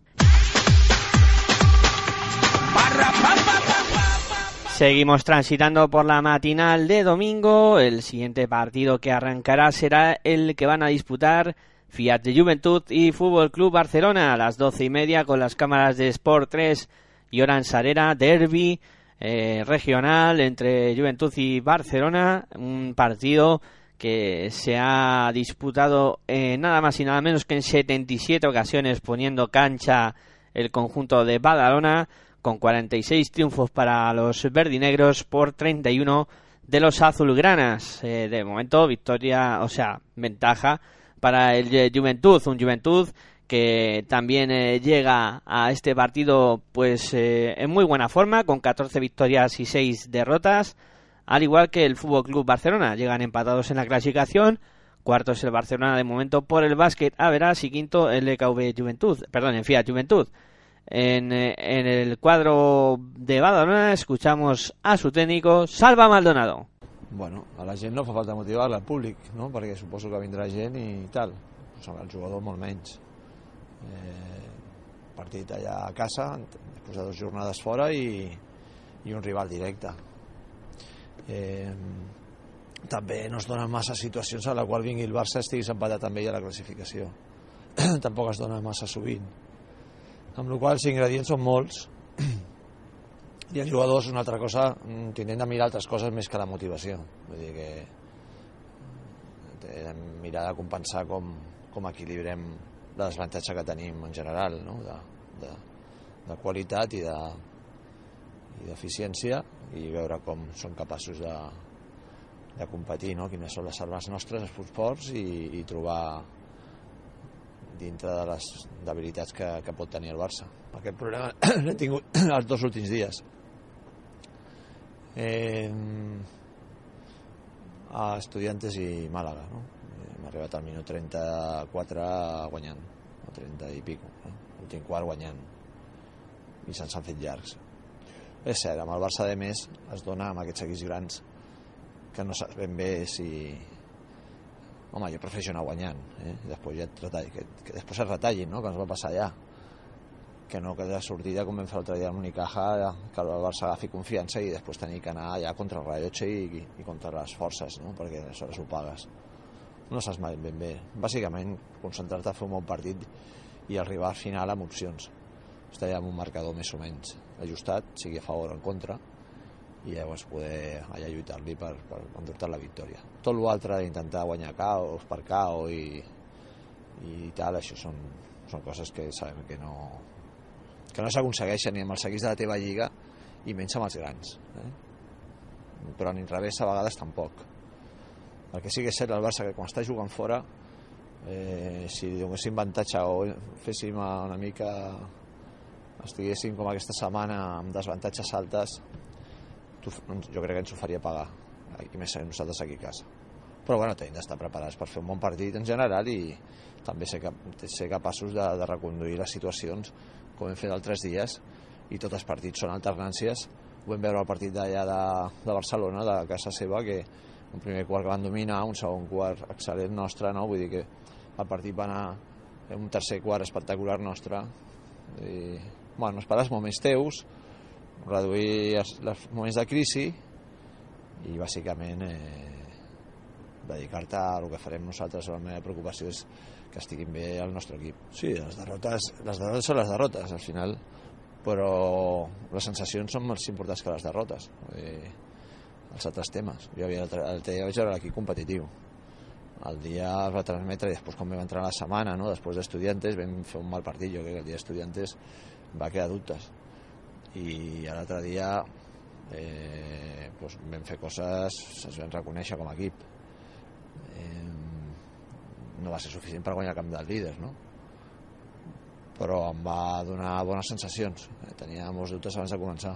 Seguimos transitando por la matinal de domingo. El siguiente partido que arrancará será el que van a disputar Fiat de Juventud y Fútbol Club Barcelona a las doce y media con las cámaras de Sport 3 y Oran Sarera, derby eh, regional entre Juventud y Barcelona. Un partido que se ha disputado eh, nada más y nada menos que en 77 ocasiones poniendo cancha el conjunto de Badalona con 46 triunfos para los verdinegros por 31 de los azulgranas. Eh, de momento, victoria, o sea, ventaja para el Juventud, un Juventud que también eh, llega a este partido pues eh, en muy buena forma, con 14 victorias y 6 derrotas, al igual que el Fútbol Club Barcelona. Llegan empatados en la clasificación. Cuarto es el Barcelona de momento por el básquet a verás y quinto el EKV Juventud, perdón, en Fiat Juventud. En, eh, en el cuadro de Badalona escuchamos a su técnico Salva Maldonado. Bueno, a la gent no fa falta motivar-la, al públic, no? perquè suposo que vindrà gent i tal. El jugador molt menys. Eh, partit allà a casa, després de dues jornades fora i, i un rival directe. Eh, també no es donen massa situacions a la qual vingui el Barça estiguis empatat amb ell a la classificació. Tampoc es dona massa sovint. Amb la qual els ingredients són molts i els jugadors una altra cosa mm, tindrem de mirar altres coses més que la motivació vull dir que hem de mirar de compensar com, com equilibrem la desavantatge que tenim en general no? de, de, de qualitat i de i d'eficiència i veure com són capaços de, de competir, no? quines són les armes nostres, els forts i, i trobar dintre de les debilitats que, que pot tenir el Barça. Aquest problema l'he tingut els dos últims dies. Eh, a Estudiantes i Màlaga, no? Hem arribat al minut 34 guanyant, o 30 i pico, no? l'últim quart guanyant, i se'ns han fet llargs. És cert, amb el Barça de més es dona amb aquests equips grans que no saps ben bé si... Home, jo prefereixo anar guanyant, eh? I després ja et retalli, que, que després es retallin, no?, que ens va passar allà que no que de sortida com vam fer l'altre dia amb Unicaja que el Barça agafi confiança i després tenir que anar allà contra el rellotge i, i contra les forces no? perquè aleshores ho pagues no saps mai ben bé bàsicament concentrar-te a fer un bon partit i arribar al final amb opcions estar amb un marcador més o menys ajustat, sigui a favor o en contra i llavors poder allà lluitar-li per, per endur-te la victòria tot l'altre d'intentar guanyar caos per caos i, i tal, això són, són coses que sabem que no, que no s'aconsegueixen ni amb els equips de la teva lliga i menys amb els grans eh? però ni revés a vegades tampoc el que sí que és cert el Barça que quan està jugant fora eh, si donéssim avantatge o féssim una mica estiguéssim com aquesta setmana amb desavantatges altes, jo crec que ens ho faria pagar, i més nosaltres aquí a casa. Però bueno, tenim d'estar preparats per fer un bon partit en general i també ser, cap, ser capaços de, de reconduir les situacions com hem fet altres dies. I tots els partits són alternàncies. Ho vam veure el partit d'allà de, de Barcelona de casa seva que un primer quart que van dominar, un segon quart excel·lent nostre, no? vull dir que el partit va anar un tercer quart espectacular nostre. I, bueno, esperar els moments teus reduir els, els moments de crisi i bàsicament eh, dedicar-te a el que farem nosaltres la meva preocupació és que estiguin bé el nostre equip. Sí, les derrotes, les derrotes són les derrotes al final però les sensacions són més importants que les derrotes dir, els altres temes. Jo havia, el, dia vaig veure l'equip competitiu. El dia es va transmetre i després quan vam entrar la setmana no? després d'estudiantes vam fer un mal partit. Jo crec que el dia d'estudiantes va quedar dubtes i l'altre dia eh, doncs vam fer coses es vam reconèixer com a equip. Eh, no va ser suficient per guanyar el camp dels líders no? però em va donar bones sensacions. Tenia molts dubtes abans de començar.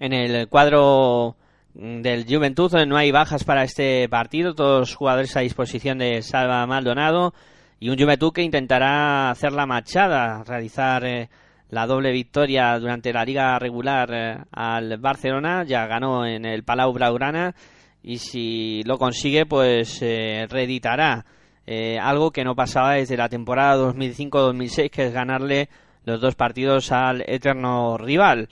En el cuadro del Juventud no hay bajas para este partido, todos los jugadores a disposición de Salva Maldonado y un Juventud que intentará hacer la machada, realizar eh, la doble victoria durante la liga regular eh, al Barcelona, ya ganó en el Palau Blaugrana y si lo consigue pues eh, reeditará eh, algo que no pasaba desde la temporada 2005-2006 que es ganarle los dos partidos al eterno rival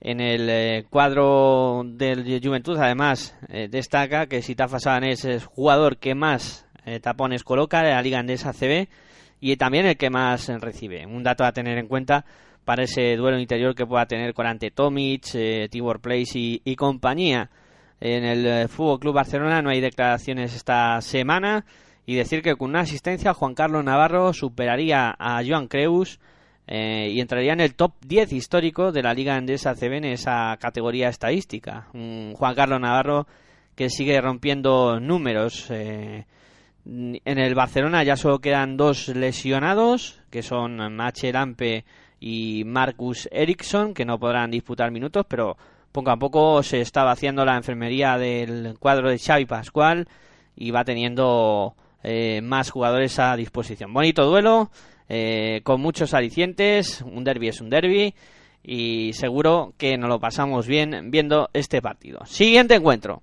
en el cuadro del Juventud además destaca que Sitafa Saban es jugador que más tapones coloca de la Liga Andesa CB y también el que más recibe. Un dato a tener en cuenta para ese duelo interior que pueda tener con ante Tomic, eh, Place y, compañía. En el eh, Fútbol Club Barcelona no hay declaraciones esta semana y decir que con una asistencia Juan Carlos Navarro superaría a Joan Creus eh, y entraría en el top 10 histórico de la Liga Andesa CB en esa categoría estadística. Juan Carlos Navarro que sigue rompiendo números. eh, en el Barcelona ya solo quedan dos lesionados, que son Mache Lampe y Marcus Eriksson, que no podrán disputar minutos, pero poco a poco se está vaciando la enfermería del cuadro de Xavi Pascual y va teniendo eh, más jugadores a disposición. Bonito duelo, eh, con muchos alicientes, un derby es un derby y seguro que nos lo pasamos bien viendo este partido. Siguiente encuentro.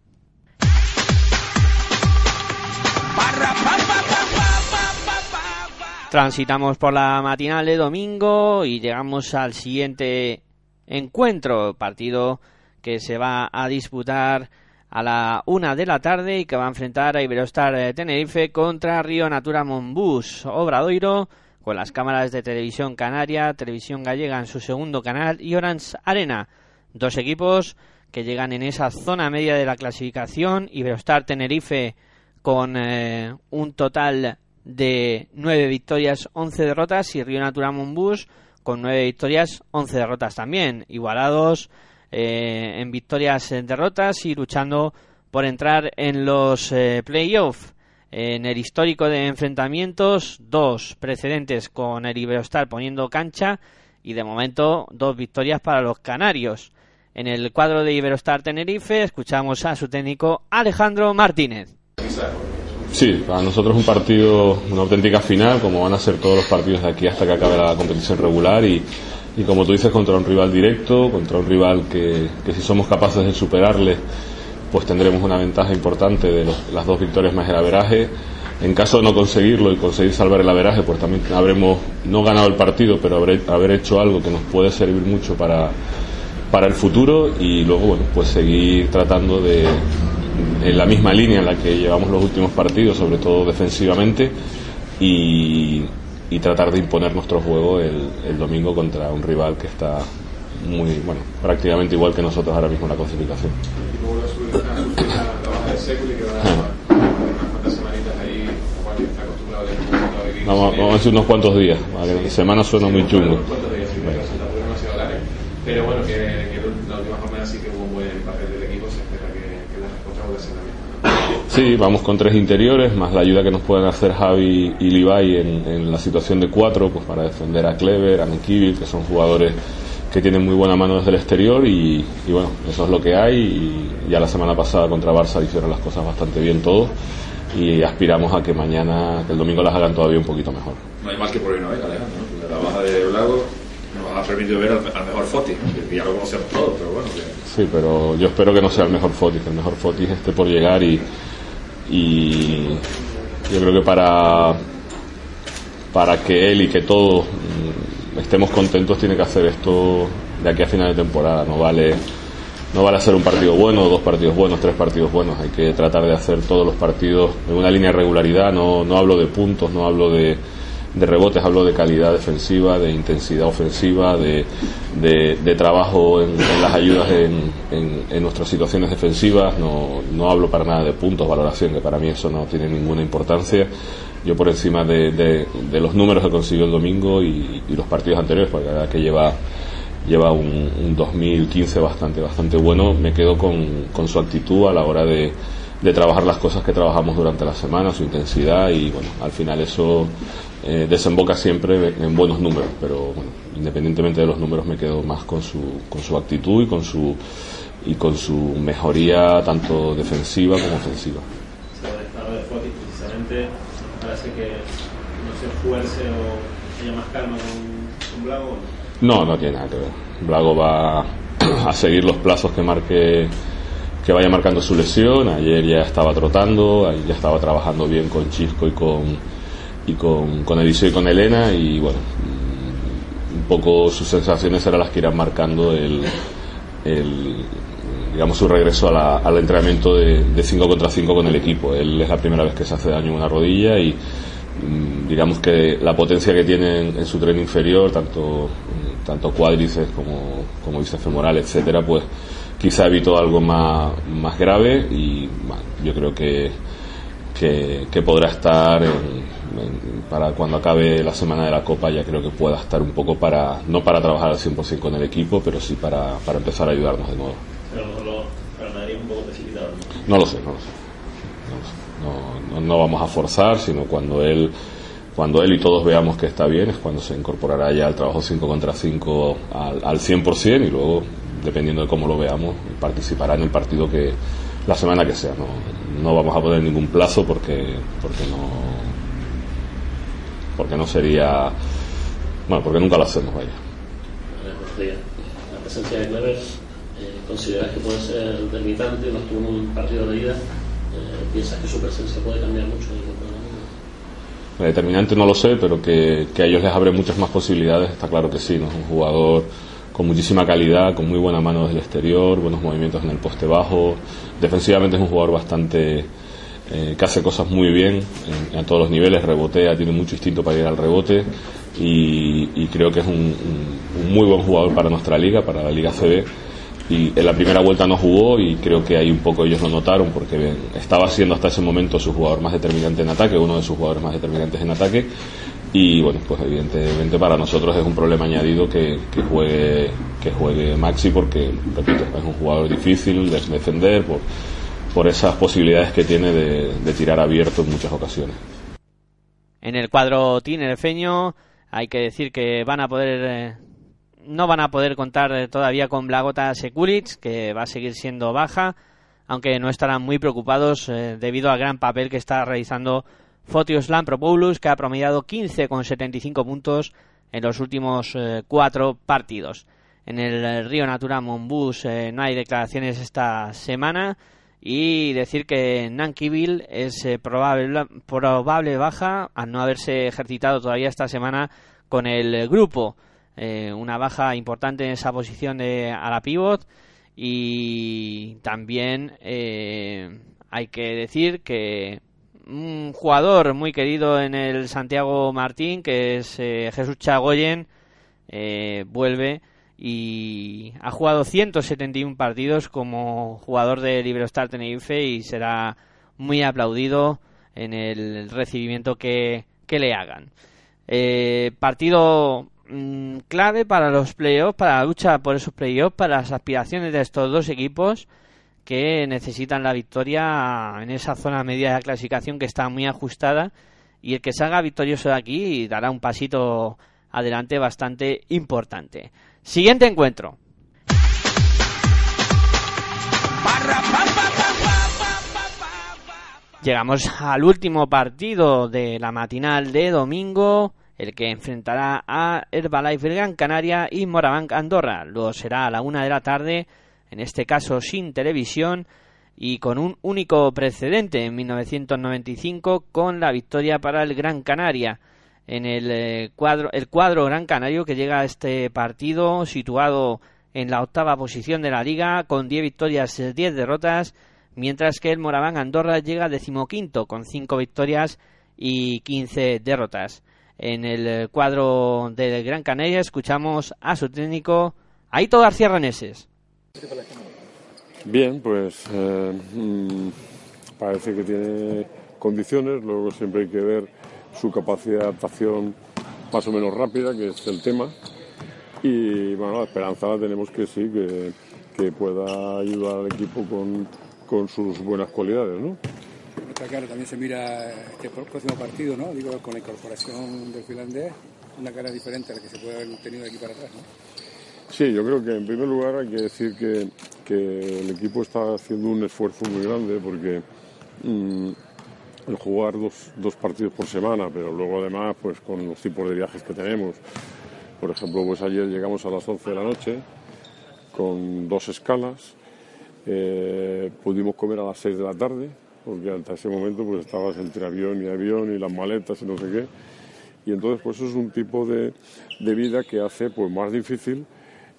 Transitamos por la matinal de domingo y llegamos al siguiente encuentro, partido que se va a disputar a la una de la tarde y que va a enfrentar a Iberostar Tenerife contra Río Natura Monbus Obradoiro con las cámaras de televisión canaria, televisión gallega en su segundo canal y Orange Arena. Dos equipos que llegan en esa zona media de la clasificación. Iberostar Tenerife con eh, un total de nueve victorias, 11 derrotas y Río Natura Monbus con nueve victorias, 11 derrotas también, igualados eh, en victorias, en derrotas y luchando por entrar en los eh, playoffs. En el histórico de enfrentamientos, dos precedentes con el Iberostar poniendo cancha y de momento dos victorias para los canarios. En el cuadro de Iberostar Tenerife escuchamos a su técnico Alejandro Martínez. Sí, para nosotros es un partido, una auténtica final, como van a ser todos los partidos de aquí hasta que acabe la competición regular y, y como tú dices, contra un rival directo, contra un rival que, que si somos capaces de superarle, pues tendremos una ventaja importante de los- las dos victorias más el averaje. En caso de no conseguirlo y conseguir salvar el averaje, pues también habremos no ganado el partido, pero habré- haber hecho algo que nos puede servir mucho para, para el futuro y luego, bueno, pues seguir tratando de, en la misma línea en la que llevamos los últimos partidos, sobre todo defensivamente, y, y tratar de imponer nuestro juego el, el domingo contra un rival que está muy, bueno, prácticamente igual que nosotros ahora mismo en la clasificación. Vamos, vamos a decir unos cuantos días, semana suena muy chungo. Pero bueno, que, que la última jornada sí que hubo un buen papel del equipo, se espera que, que la respuesta vuelva a ser la misma. Sí, vamos con tres interiores, más la ayuda que nos pueden hacer Javi y Levi en, en la situación de cuatro, pues para defender a Clever, a Mekibit, que son jugadores que tienen muy buena mano desde el exterior y, y bueno, eso es lo que hay y ya la semana pasada contra Barça hicieron las cosas bastante bien todos y aspiramos a que mañana, que el domingo las hagan todavía un poquito mejor. No hay más que por hoy no hay, Alejandro. ¿no? La baja de Blago nos ha permitido ver al, al mejor Foti, que ya lo conocemos todos, pero bueno. que- Sí, pero yo espero que no sea el mejor Fotis, que el mejor Fotis esté por llegar y, y yo creo que para, para que él y que todos mm, estemos contentos tiene que hacer esto de aquí a final de temporada. No vale, no vale hacer un partido bueno, dos partidos buenos, tres partidos buenos. Hay que tratar de hacer todos los partidos en una línea de regularidad. No, no hablo de puntos, no hablo de, de rebotes, hablo de calidad defensiva, de intensidad ofensiva, de, de, trabajo en, las ayudas en, en- nuestras situaciones defensivas. No, no hablo para nada de puntos, valoración, que para mí eso no tiene ninguna importancia. Yo por encima de, de- de los números que consiguió el domingo y, y los partidos anteriores, porque la verdad que lleva lleva un, un 2015 bastante bastante bueno me quedo con, con su actitud a la hora de, de trabajar las cosas que trabajamos durante la semana su intensidad y bueno al final eso eh, desemboca siempre en buenos números pero bueno independientemente de los números me quedo más con su con su actitud y con su y con su mejoría tanto defensiva como ofensiva precisamente parece que no se esfuerce o haya más calma con Blago. No, no tiene nada que ver. Blago va a seguir los plazos que marque que vaya marcando su lesión. Ayer ya estaba trotando, ya estaba trabajando bien con Chisco y con y con, con Eliseo y con Elena y bueno, un poco sus sensaciones eran las que irán marcando el, el digamos su regreso a la- al entrenamiento de 5 contra 5 con el equipo. Él es la primera vez que se hace daño en una rodilla y mm, digamos que la potencia que tiene en, en su tren inferior, tanto, tanto cuádriceps como, como bíceps femoral, etcétera, pues quizá evitó algo más, más grave y bueno, yo creo que, que, que podrá estar en- en- para cuando acabe la semana de la Copa ya creo que pueda estar un poco para, no para trabajar al 100% con el equipo, pero sí para, para empezar a ayudarnos de nuevo. Pero lo para Madrid un poco precipitado. ¿no? No lo sé, no lo sé. No, lo sé. No- no- no vamos a forzar, sino cuando él, cuando él y todos veamos que está bien, es cuando se incorporará ya al trabajo 5 contra 5 al, al 100% y luego, dependiendo de cómo lo veamos, participará en el partido que la semana que sea. No, no vamos a poner ningún plazo porque, porque no porque no sería bueno porque nunca lo hacemos vaya la presencia de Clever, eh, ¿consideras que puede ser determinante? No estuvo en un partido de ida. Eh, ¿Piensas que su presencia puede cambiar mucho determinante no lo sé, pero que, que a ellos les abre muchas más posibilidades, está claro que sí, ¿no? Es un jugador con muchísima calidad, con muy buena mano desde el exterior, buenos movimientos en el poste bajo, defensivamente es un jugador bastante eh, que hace cosas muy bien en- a todos los niveles, rebotea, tiene mucho instinto para ir al rebote y, y creo que es un, un- un muy buen jugador para nuestra liga, para la liga CB y en la primera vuelta no jugó y creo que ahí un poco ellos lo notaron porque ven, estaba siendo hasta ese momento su jugador más determinante en ataque, uno de sus jugadores más determinantes en ataque y bueno, pues evidentemente para nosotros es un problema añadido que, que juegue que juegue Maxi porque, repito, es un jugador difícil de defender por, por esas posibilidades que tiene de, tirar abierto en muchas ocasiones. En el cuadro tinerfeño hay que decir que van a poder eh, no van a poder contar todavía con Blagota Sekulic, que va a seguir siendo baja, aunque no estarán muy preocupados eh, debido al gran papel que está realizando Fotios Lampropoulos, que ha promediado 15,75 puntos en los últimos eh, cuatro partidos. En el eh, Río Natura Monbus eh, no hay declaraciones esta semana y decir que Nankiville es eh, probable, probable baja al no haberse ejercitado todavía esta semana con el grupo. Eh, una baja importante en esa posición de a la pivot y también hay que decir que un jugador muy querido en el Santiago Martín que es eh, Jesús Chagoyen eh, vuelve y ha jugado 171 partidos como jugador de Liberostar Tenerife y será muy aplaudido en el recibimiento que, que le hagan. Eh, partido mm, clave para los playoffs, para la lucha por esos playoffs, para las aspiraciones de estos dos equipos que necesitan la victoria en esa zona media de la clasificación que está muy ajustada y el que salga victorioso de aquí dará un pasito adelante bastante importante. Siguiente encuentro. Llegamos al último partido de la matinal de domingo, el que enfrentará a Herbalife Gran Canaria y Morabanc Andorra. Luego será a la una de la tarde, en este caso sin televisión y con un único precedente en 1995 con la victoria para el Gran Canaria. En el eh, cuadro, el cuadro Gran Canario que llega a este partido situado en la octava posición de la liga con 10 victorias y 10 derrotas mientras que el Moraván Andorra llega decimoquinto con cinco victorias y 15 derrotas. En el cuadro del Gran Canaria escuchamos a su técnico Aito García Reneses. Bien, pues eh, mm, parece que tiene condiciones, luego siempre hay que ver su capacidad de adaptación más o menos rápida, que es el tema. Y bueno, la esperanza la tenemos que sí, que, pueda ayudar al equipo con, con sus buenas cualidades, ¿no? Está claro, también se mira este próximo partido, ¿no? Digo, con la incorporación del finlandés, una cara diferente a la que se puede haber tenido de aquí para atrás, ¿no? Sí, yo creo que en primer lugar hay que decir que, que el equipo está haciendo un esfuerzo muy grande porque mm, el jugar dos, dos partidos por semana, pero luego además pues con los tipos de viajes que tenemos. Por ejemplo, pues ayer llegamos a las 11 de la noche con dos escalas, eh, pudimos comer a las 6 de la tarde, porque hasta ese momento pues estabas entre avión y avión y las maletas y no sé qué. Y entonces pues eso es un tipo de, de vida que hace pues más difícil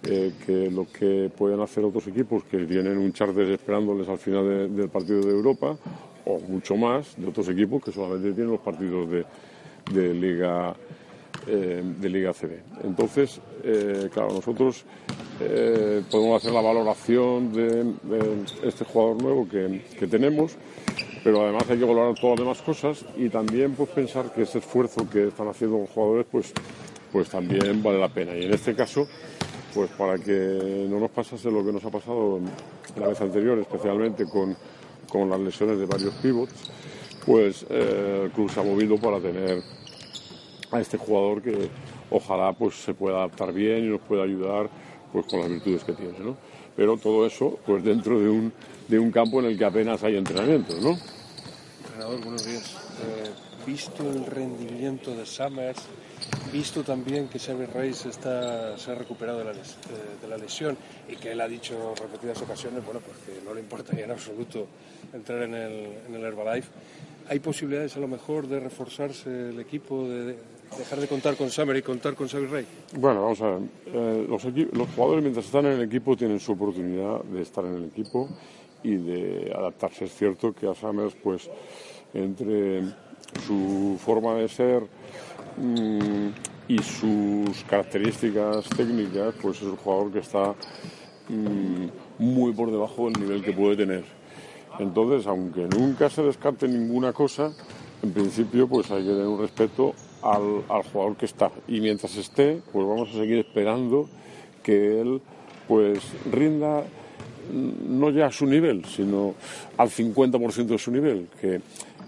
eh, que lo que pueden hacer otros equipos que tienen un charter esperándoles al final de- del partido de Europa o mucho más de otros equipos que solamente tienen los partidos de, Liga eh, de Liga CB. Entonces, eh, claro, nosotros eh, podemos hacer la valoración de, de este jugador nuevo que, que tenemos, pero además hay que valorar todas las demás cosas y también pues pensar que ese esfuerzo que están haciendo los jugadores pues, pues también vale la pena. Y en este caso, pues para que no nos pasase lo que nos ha pasado la vez anterior, especialmente con, con las lesiones de varios pivots, pues eh, el club se ha movido para tener a este jugador que ojalá pues se pueda adaptar bien y nos pueda ayudar pues con las virtudes que tiene, ¿no? Pero todo eso pues dentro de un, de un campo en el que apenas hay entrenamiento, ¿no? Entrenador, buenos días. Eh, visto el rendimiento de Summers, visto también que Xavi Reis está, se ha recuperado de la, eh, de la lesión y que él ha dicho repetidas ocasiones, bueno, pues que no le importaría en absoluto entrar en el, en el Herbalife. ¿Hay posibilidades a lo mejor de reforzarse el equipo, de, de dejar de contar con Summer y contar con Xavi Reis? Bueno, vamos a ver. Eh, los jugadores mientras están en el equipo tienen su oportunidad de estar en el equipo y de adaptarse. Es cierto que a Summers, pues, entre su forma de ser mm, y sus características técnicas, pues es un jugador que está mm, muy por debajo del nivel que puede tener. Entonces, aunque nunca se descarte ninguna cosa, en principio pues hay que tener un respeto al, al jugador que está. Y mientras esté, pues vamos a seguir esperando que él pues rinda mm, no ya a su nivel, sino al 50% de su nivel, que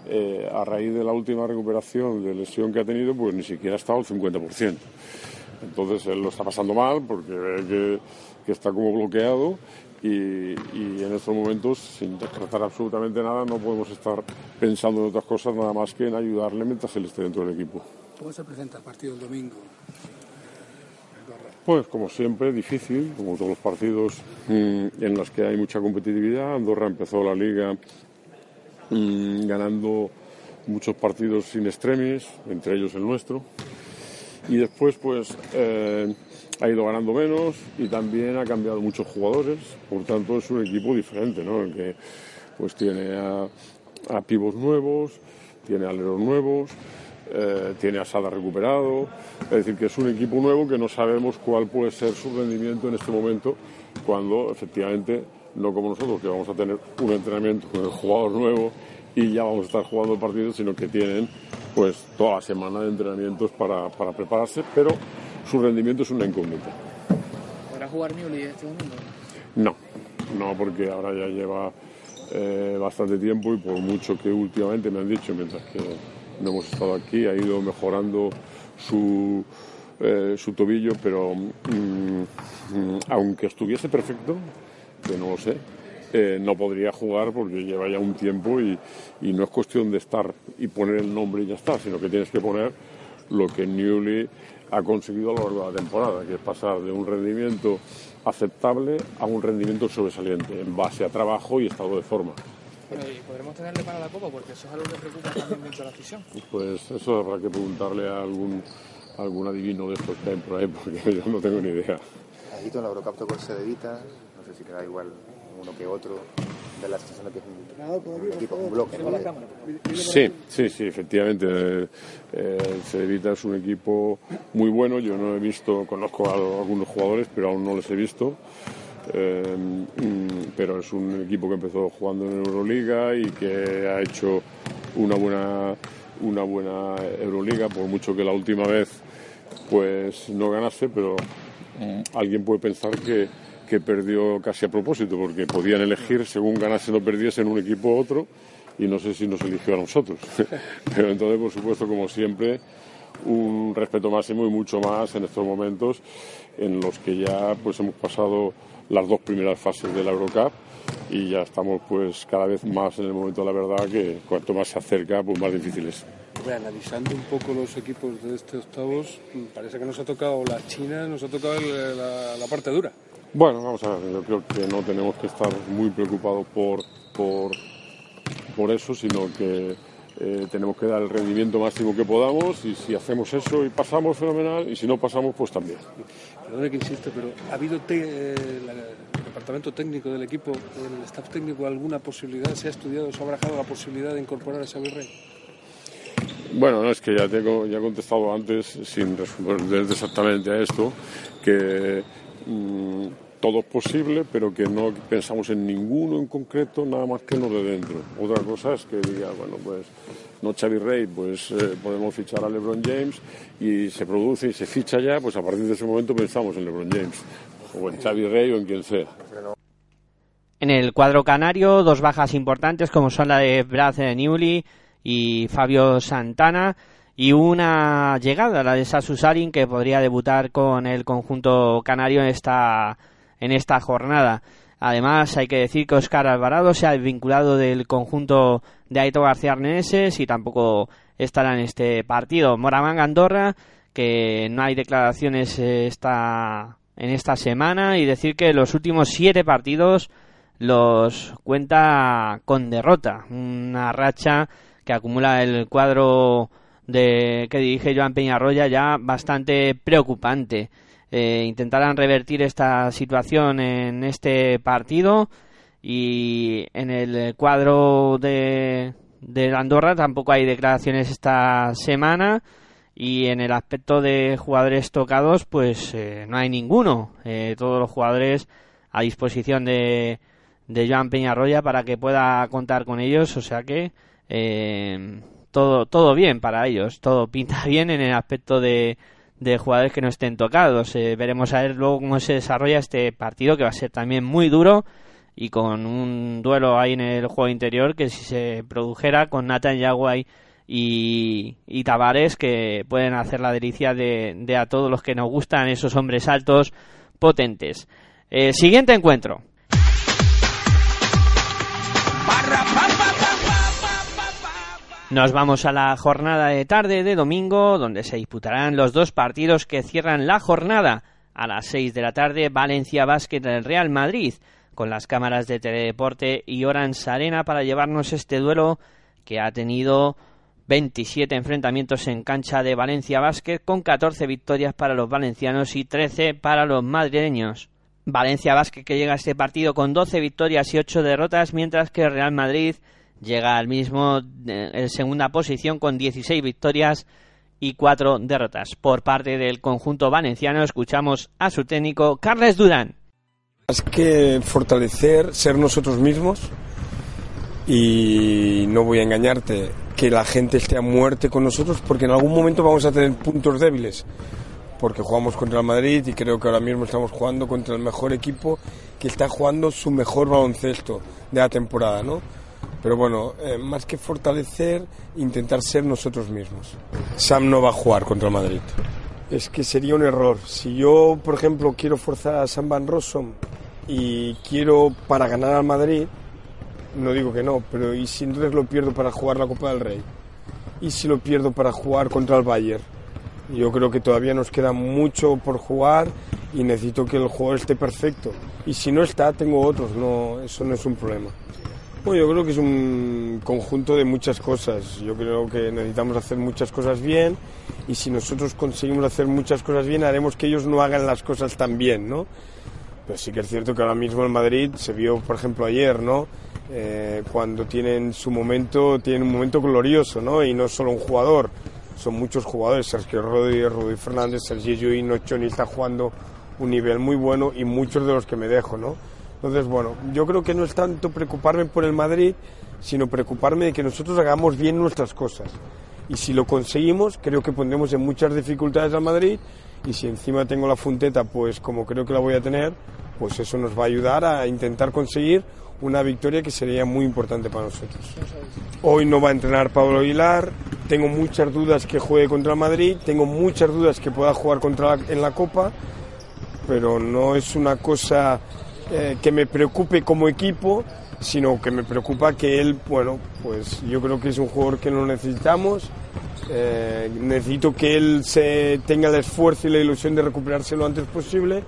eh, a raíz de la última recuperación de lesión que ha tenido, pues ni siquiera ha estado al 50%. Entonces él lo está pasando mal porque ve que, que está como bloqueado y, y en estos momentos, sin descartar absolutamente nada, no podemos estar pensando en otras cosas nada más que en ayudarle mientras él esté dentro del equipo. ¿Cómo se presenta el partido el domingo? Pues como siempre, difícil, como todos los partidos mm, en los que hay mucha competitividad. Andorra empezó la liga mm, ganando muchos partidos sin extremis, entre ellos el nuestro. Y después, pues, eh, ha ido ganando menos y también ha cambiado muchos jugadores. Por tanto, es un equipo diferente, ¿no? Que, pues, tiene a pivos nuevos, tiene aleros nuevos, eh, tiene a Sada recuperado. Es decir, que es un equipo nuevo que no sabemos cuál puede ser su rendimiento en este momento, cuando efectivamente, no como nosotros, que vamos a tener un entrenamiento con el jugador nuevo y ya vamos a estar jugando el partido, sino que tienen pues toda la semana de entrenamientos para, para prepararse, pero su rendimiento es una incógnita. ¿Podrá jugar Newly este domingo? No, no, porque ahora ya lleva eh, bastante tiempo y por mucho que últimamente me han dicho, mientras que no hemos estado aquí, ha ido mejorando su, eh, su tobillo, pero mm, mm, aunque estuviese perfecto, que no lo sé, eh, no podría jugar porque lleva ya un tiempo y, y no es cuestión de estar y poner el nombre y ya está, sino que tienes que poner lo que Newley ha conseguido a lo largo de la temporada, que es pasar de un rendimiento aceptable a un rendimiento sobresaliente en base a trabajo y estado de forma. Bueno, ¿y podremos tenerle para la Copa? Porque eso es algo que preocupa también dentro de la afición. Pues eso habrá que preguntarle a algún, a algún adivino de estos que hay por ahí, porque yo no tengo ni idea. Agito en la Eurocup tocó el sé si queda igual uno que otro, de la sensación de que es un, un equipo, un bloque. ¿no? Sí, sí, sí, efectivamente. Eh, eh, Cedevita es un equipo muy bueno. Yo no he visto, conozco a algunos jugadores, pero aún no les he visto. Eh, mm, pero es un equipo que empezó jugando en Euroliga y que ha hecho una buena, una buena Euroliga, por mucho que la última vez pues no ganase, pero mm, alguien puede pensar que, que perdió casi a propósito, porque podían elegir según ganase o perdiese en un equipo u otro, y no sé si nos eligió a nosotros. Pero entonces, por supuesto, como siempre, un respeto máximo y mucho más en estos momentos en los que ya pues hemos pasado las dos primeras fases de la Eurocup y ya estamos pues cada vez más en el momento de la verdad que cuanto más se acerca pues más difícil es. Analizando un poco los equipos de este octavos, parece que nos ha tocado la China, nos ha tocado la, la parte dura. Bueno, vamos a ver, yo creo que no tenemos que estar muy preocupados por, por, por eso, sino que eh, tenemos que dar el rendimiento máximo que podamos y si hacemos eso y pasamos, fenomenal, y si no pasamos, pues también. Perdone que insiste, pero ¿ha habido te- eh, la- el departamento técnico del equipo, el staff técnico, alguna posibilidad, se ha estudiado, se ha barajado la posibilidad de incorporar a Xavi Rey? Bueno, no, es que ya tengo, ya he contestado antes, sin responder exactamente a esto, que mm, todo es posible, pero que no pensamos en ninguno en concreto, nada más que los de dentro. Otra cosa es que diga, bueno, pues no Xavi Rey, pues eh, podemos fichar a LeBron James y se produce y se ficha ya, pues a partir de ese momento pensamos en LeBron James, o en Xavi Rey o en quien sea. En el cuadro canario, dos bajas importantes como son la de Brad Newley y Fabio Santana y una llegada, la de Sasu Sarin, que podría debutar con el conjunto canario en esta, en esta jornada. Además, hay que decir que Oscar Alvarado se ha desvinculado del conjunto de Aito García Arneses y tampoco estará en este partido. Moraván Andorra, que no hay declaraciones eh, esta, en esta semana, y decir que los últimos siete partidos los cuenta con derrota. Una racha que acumula el cuadro de que dirige Joan Peñarroya ya bastante preocupante. Eh, intentarán revertir esta situación en este partido y en el cuadro de, de Andorra tampoco hay declaraciones esta semana y en el aspecto de jugadores tocados pues eh, no hay ninguno. Eh, todos los jugadores a disposición de, de Joan Peñarroya para que pueda contar con ellos o sea que eh, todo todo bien para ellos todo pinta bien en el aspecto de, de jugadores que no estén tocados Eh, veremos a ver luego cómo se desarrolla este partido que va a ser también muy duro y con un duelo ahí en el juego interior que si se produjera con Nathan Yaguay y, y Tavares que pueden hacer la delicia de, a todos los que nos gustan esos hombres altos potentes. Eh, siguiente encuentro. Nos vamos a la jornada de tarde de domingo, donde se disputarán los dos partidos que cierran la jornada. A las 6 de la tarde, Valencia Basket del Real Madrid, con las cámaras de Teledeporte y Orange Arena para llevarnos este duelo que ha tenido 27 enfrentamientos en cancha de Valencia Basket, con 14 victorias para los valencianos y 13 para los madrileños. Valencia Basket que llega a este partido con 12 victorias y 8 derrotas, mientras que Real Madrid llega al mismo eh, en segunda posición con 16 victorias y 4 derrotas. Por parte del conjunto valenciano escuchamos a su técnico Carles Durán. Más que fortalecer, ser nosotros mismos y no voy a engañarte, que la gente esté a muerte con nosotros porque en algún momento vamos a tener puntos débiles. porque jugamos contra el Madrid y creo que ahora mismo estamos jugando contra el mejor equipo que está jugando su mejor baloncesto de la temporada, ¿no? Pero bueno, eh, más que fortalecer, intentar ser nosotros mismos. Sam no va a jugar contra el Madrid. Es que sería un error. Si yo, por ejemplo, quiero forzar a Sam Van Rossum y quiero para ganar al Madrid, no digo que no, pero ¿y si entonces lo pierdo para jugar la Copa del Rey? ¿Y si lo pierdo para jugar contra el Bayern? Yo creo que todavía nos queda mucho por jugar y necesito que el jugador esté perfecto. Y si no está, tengo otros, no, eso no es un problema. Bueno, yo creo que es un conjunto de muchas cosas. Yo creo que necesitamos hacer muchas cosas bien y si nosotros conseguimos hacer muchas cosas bien, haremos que ellos no hagan las cosas tan bien, ¿no? Pero sí que es cierto que ahora mismo en Madrid se vio, por ejemplo, ayer, ¿no? Eh, cuando tienen su momento, tienen un momento glorioso, ¿no? Y no solo un jugador, son muchos jugadores, Sergio Rodríguez, Rudy Fernández, Sergio y Nochoni está jugando un nivel muy bueno y muchos de los que me dejo, ¿no? Entonces, bueno, yo creo que no es tanto preocuparme por el Madrid, sino preocuparme de que nosotros hagamos bien nuestras cosas. Y si lo conseguimos, creo que pondremos en muchas dificultades al Madrid y si encima tengo la funteta, pues como creo que la voy a tener, pues eso nos va a ayudar a intentar conseguir una victoria que sería muy importante para nosotros. Hoy no va a entrenar Pablo Aguilar, tengo muchas dudas que juegue contra el Madrid, tengo muchas dudas que pueda jugar contra en la Copa, pero no es una cosa eh, que me preocupe como equipo, sino que me preocupa que él, bueno, pues yo creo que es un jugador que lo necesitamos. eh, necesito que él se tenga el esfuerzo y la ilusión de recuperarse lo antes posible.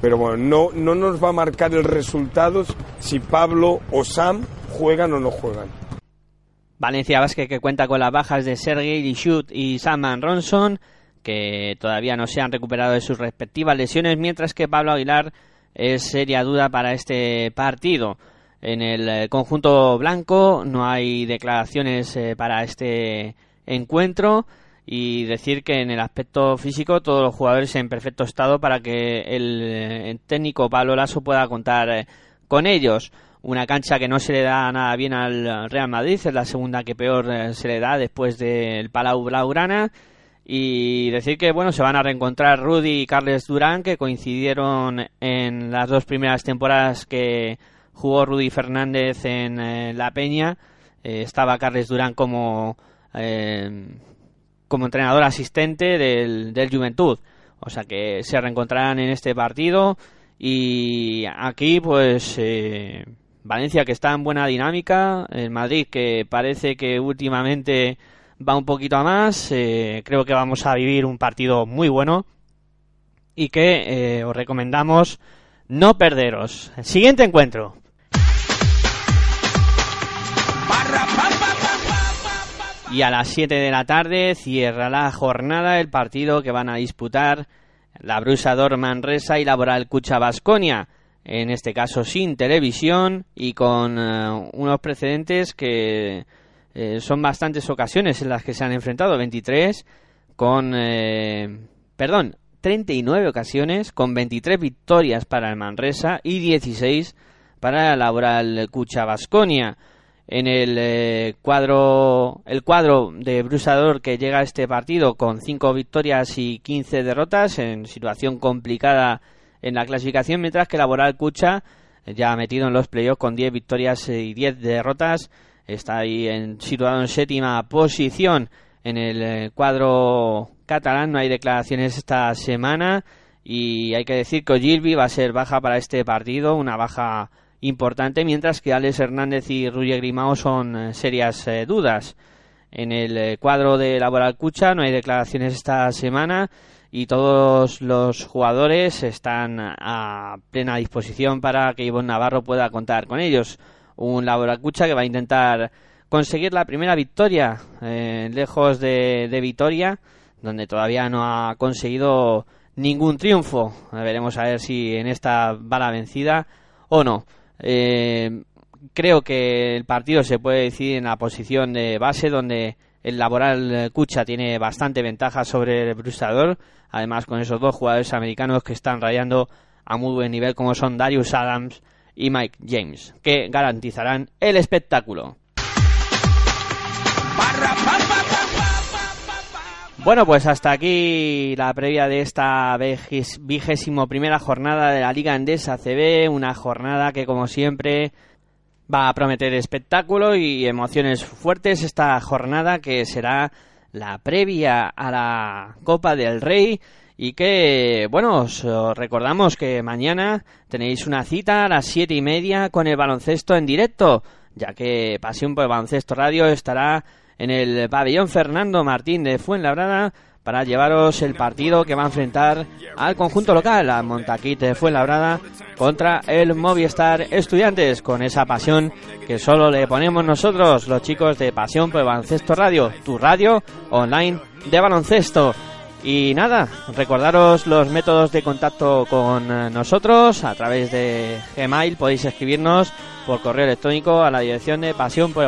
Pero bueno, no, no nos va a marcar el resultado si Pablo o Sam juegan o no juegan. Valencia Basket que cuenta con las bajas de Sergei Lishut y Saman Ronson, que todavía no se han recuperado de sus respectivas lesiones, mientras que Pablo Aguilar es seria duda para este partido. En el eh, conjunto blanco no hay declaraciones eh, para este encuentro y decir que en el aspecto físico todos los jugadores en perfecto estado para que el, eh, técnico Pablo Lasso pueda contar con ellos. Una cancha que no se le da nada bien al Real Madrid, es la segunda que peor se le da después del Palau Blaugrana. Y decir que bueno, se van a reencontrar Rudy y Carles Durán, que coincidieron en las dos primeras temporadas que jugó Rudy Fernández en eh, La Peña. Eh, estaba Carles Durán como, eh, como entrenador asistente del, del Juventud. O sea que se reencontrarán en este partido. Y aquí, pues, eh, Valencia que está en buena dinámica. El Madrid que parece que últimamente va un poquito a más. eh, creo que vamos a vivir un partido muy bueno. Y que eh, os recomendamos no perderos. El siguiente encuentro. Y a las 7 de la tarde cierra la jornada el partido que van a disputar la Brusador Manresa y Laboral Cucha Basconia. En este caso sin televisión y con eh, unos precedentes que eh, son bastantes ocasiones en las que se han enfrentado. 23 con. eh, perdón, 39 ocasiones con 23 victorias para el Manresa y 16 para la Laboral Cucha Basconia en el eh, cuadro el cuadro de Brusador que llega a este partido con 5 victorias y 15 derrotas en situación complicada en la clasificación mientras que Laboral Cucha ya metido en los playoffs con 10 victorias y 10 derrotas está ahí en, situado en séptima posición en el eh, cuadro catalán no hay declaraciones esta semana y hay que decir que Ogilvy va a ser baja para este partido una baja importante, mientras que Alex Hernández y Ruye Grimao son eh, serias eh, dudas. En el cuadro de Laboral Cucha no hay declaraciones esta semana y todos los jugadores están a plena disposición para que Ivonne Navarro pueda contar con ellos. Un Laboral Cucha que va a intentar conseguir la primera victoria eh, lejos de, de Vitoria, donde todavía no ha conseguido ningún triunfo. Veremos a ver si en esta va la vencida o no. Eh, creo que el partido se puede decidir en la posición de base, donde el Laboral Cucha tiene bastante ventaja sobre el Brusador. Además, con esos dos jugadores americanos que están rayando a muy buen nivel, como son Darius Adams y Mike James, que garantizarán el espectáculo. Bueno, pues hasta aquí la previa de esta vigésimo primera jornada de la Liga Endesa CB, una jornada que como siempre va a prometer espectáculo y emociones fuertes esta jornada que será la previa a la Copa del Rey y que, bueno, os eh, recordamos que mañana tenéis una cita a las siete y media con el baloncesto en directo, ya que Pasión por el Baloncesto Radio estará en el pabellón Fernando Martín de Fuenlabrada para llevaros el partido que va a enfrentar al conjunto local, a Montaquit de Fuenlabrada, contra el Movistar Estudiantes, con esa pasión que solo le ponemos nosotros, los chicos de Pasión por el Baloncesto Radio, tu radio online de baloncesto. Y nada, recordaros los métodos de contacto con eh, nosotros a través de Gmail, podéis escribirnos por correo electrónico a la dirección de pasión por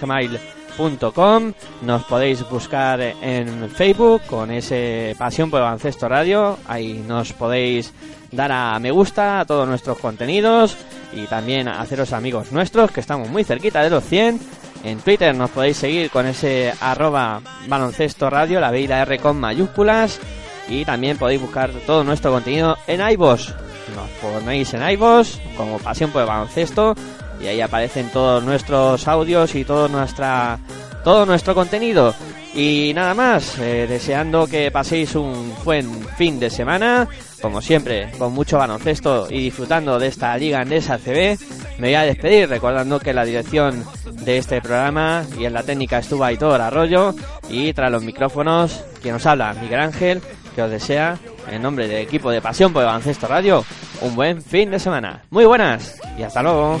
gmail.com. Nos podéis buscar en Facebook con ese Pasión por Radio. Ahí nos podéis dar a me gusta a todos nuestros contenidos y también haceros amigos nuestros que estamos muy cerquita de los 100. En Twitter nos podéis seguir con ese arroba baloncesto radio, la B y la R con mayúsculas. Y también podéis buscar todo nuestro contenido en iVoox. Nos ponéis en iVoox como Pasión por el Baloncesto y ahí aparecen todos nuestros audios y todo nuestra todo nuestro contenido. Y nada más, eh, deseando que paséis un buen fin de semana, como siempre, con mucho baloncesto y disfrutando de esta Liga Andesa CB. Me voy a despedir recordando que la dirección de este programa y en la técnica estuvo Aitor Arroyo y tras los micrófonos, quien os habla, Miguel Ángel, que os desea, en nombre del equipo de Pasión por el Baloncesto Radio, un buen fin de semana. Muy buenas y hasta luego.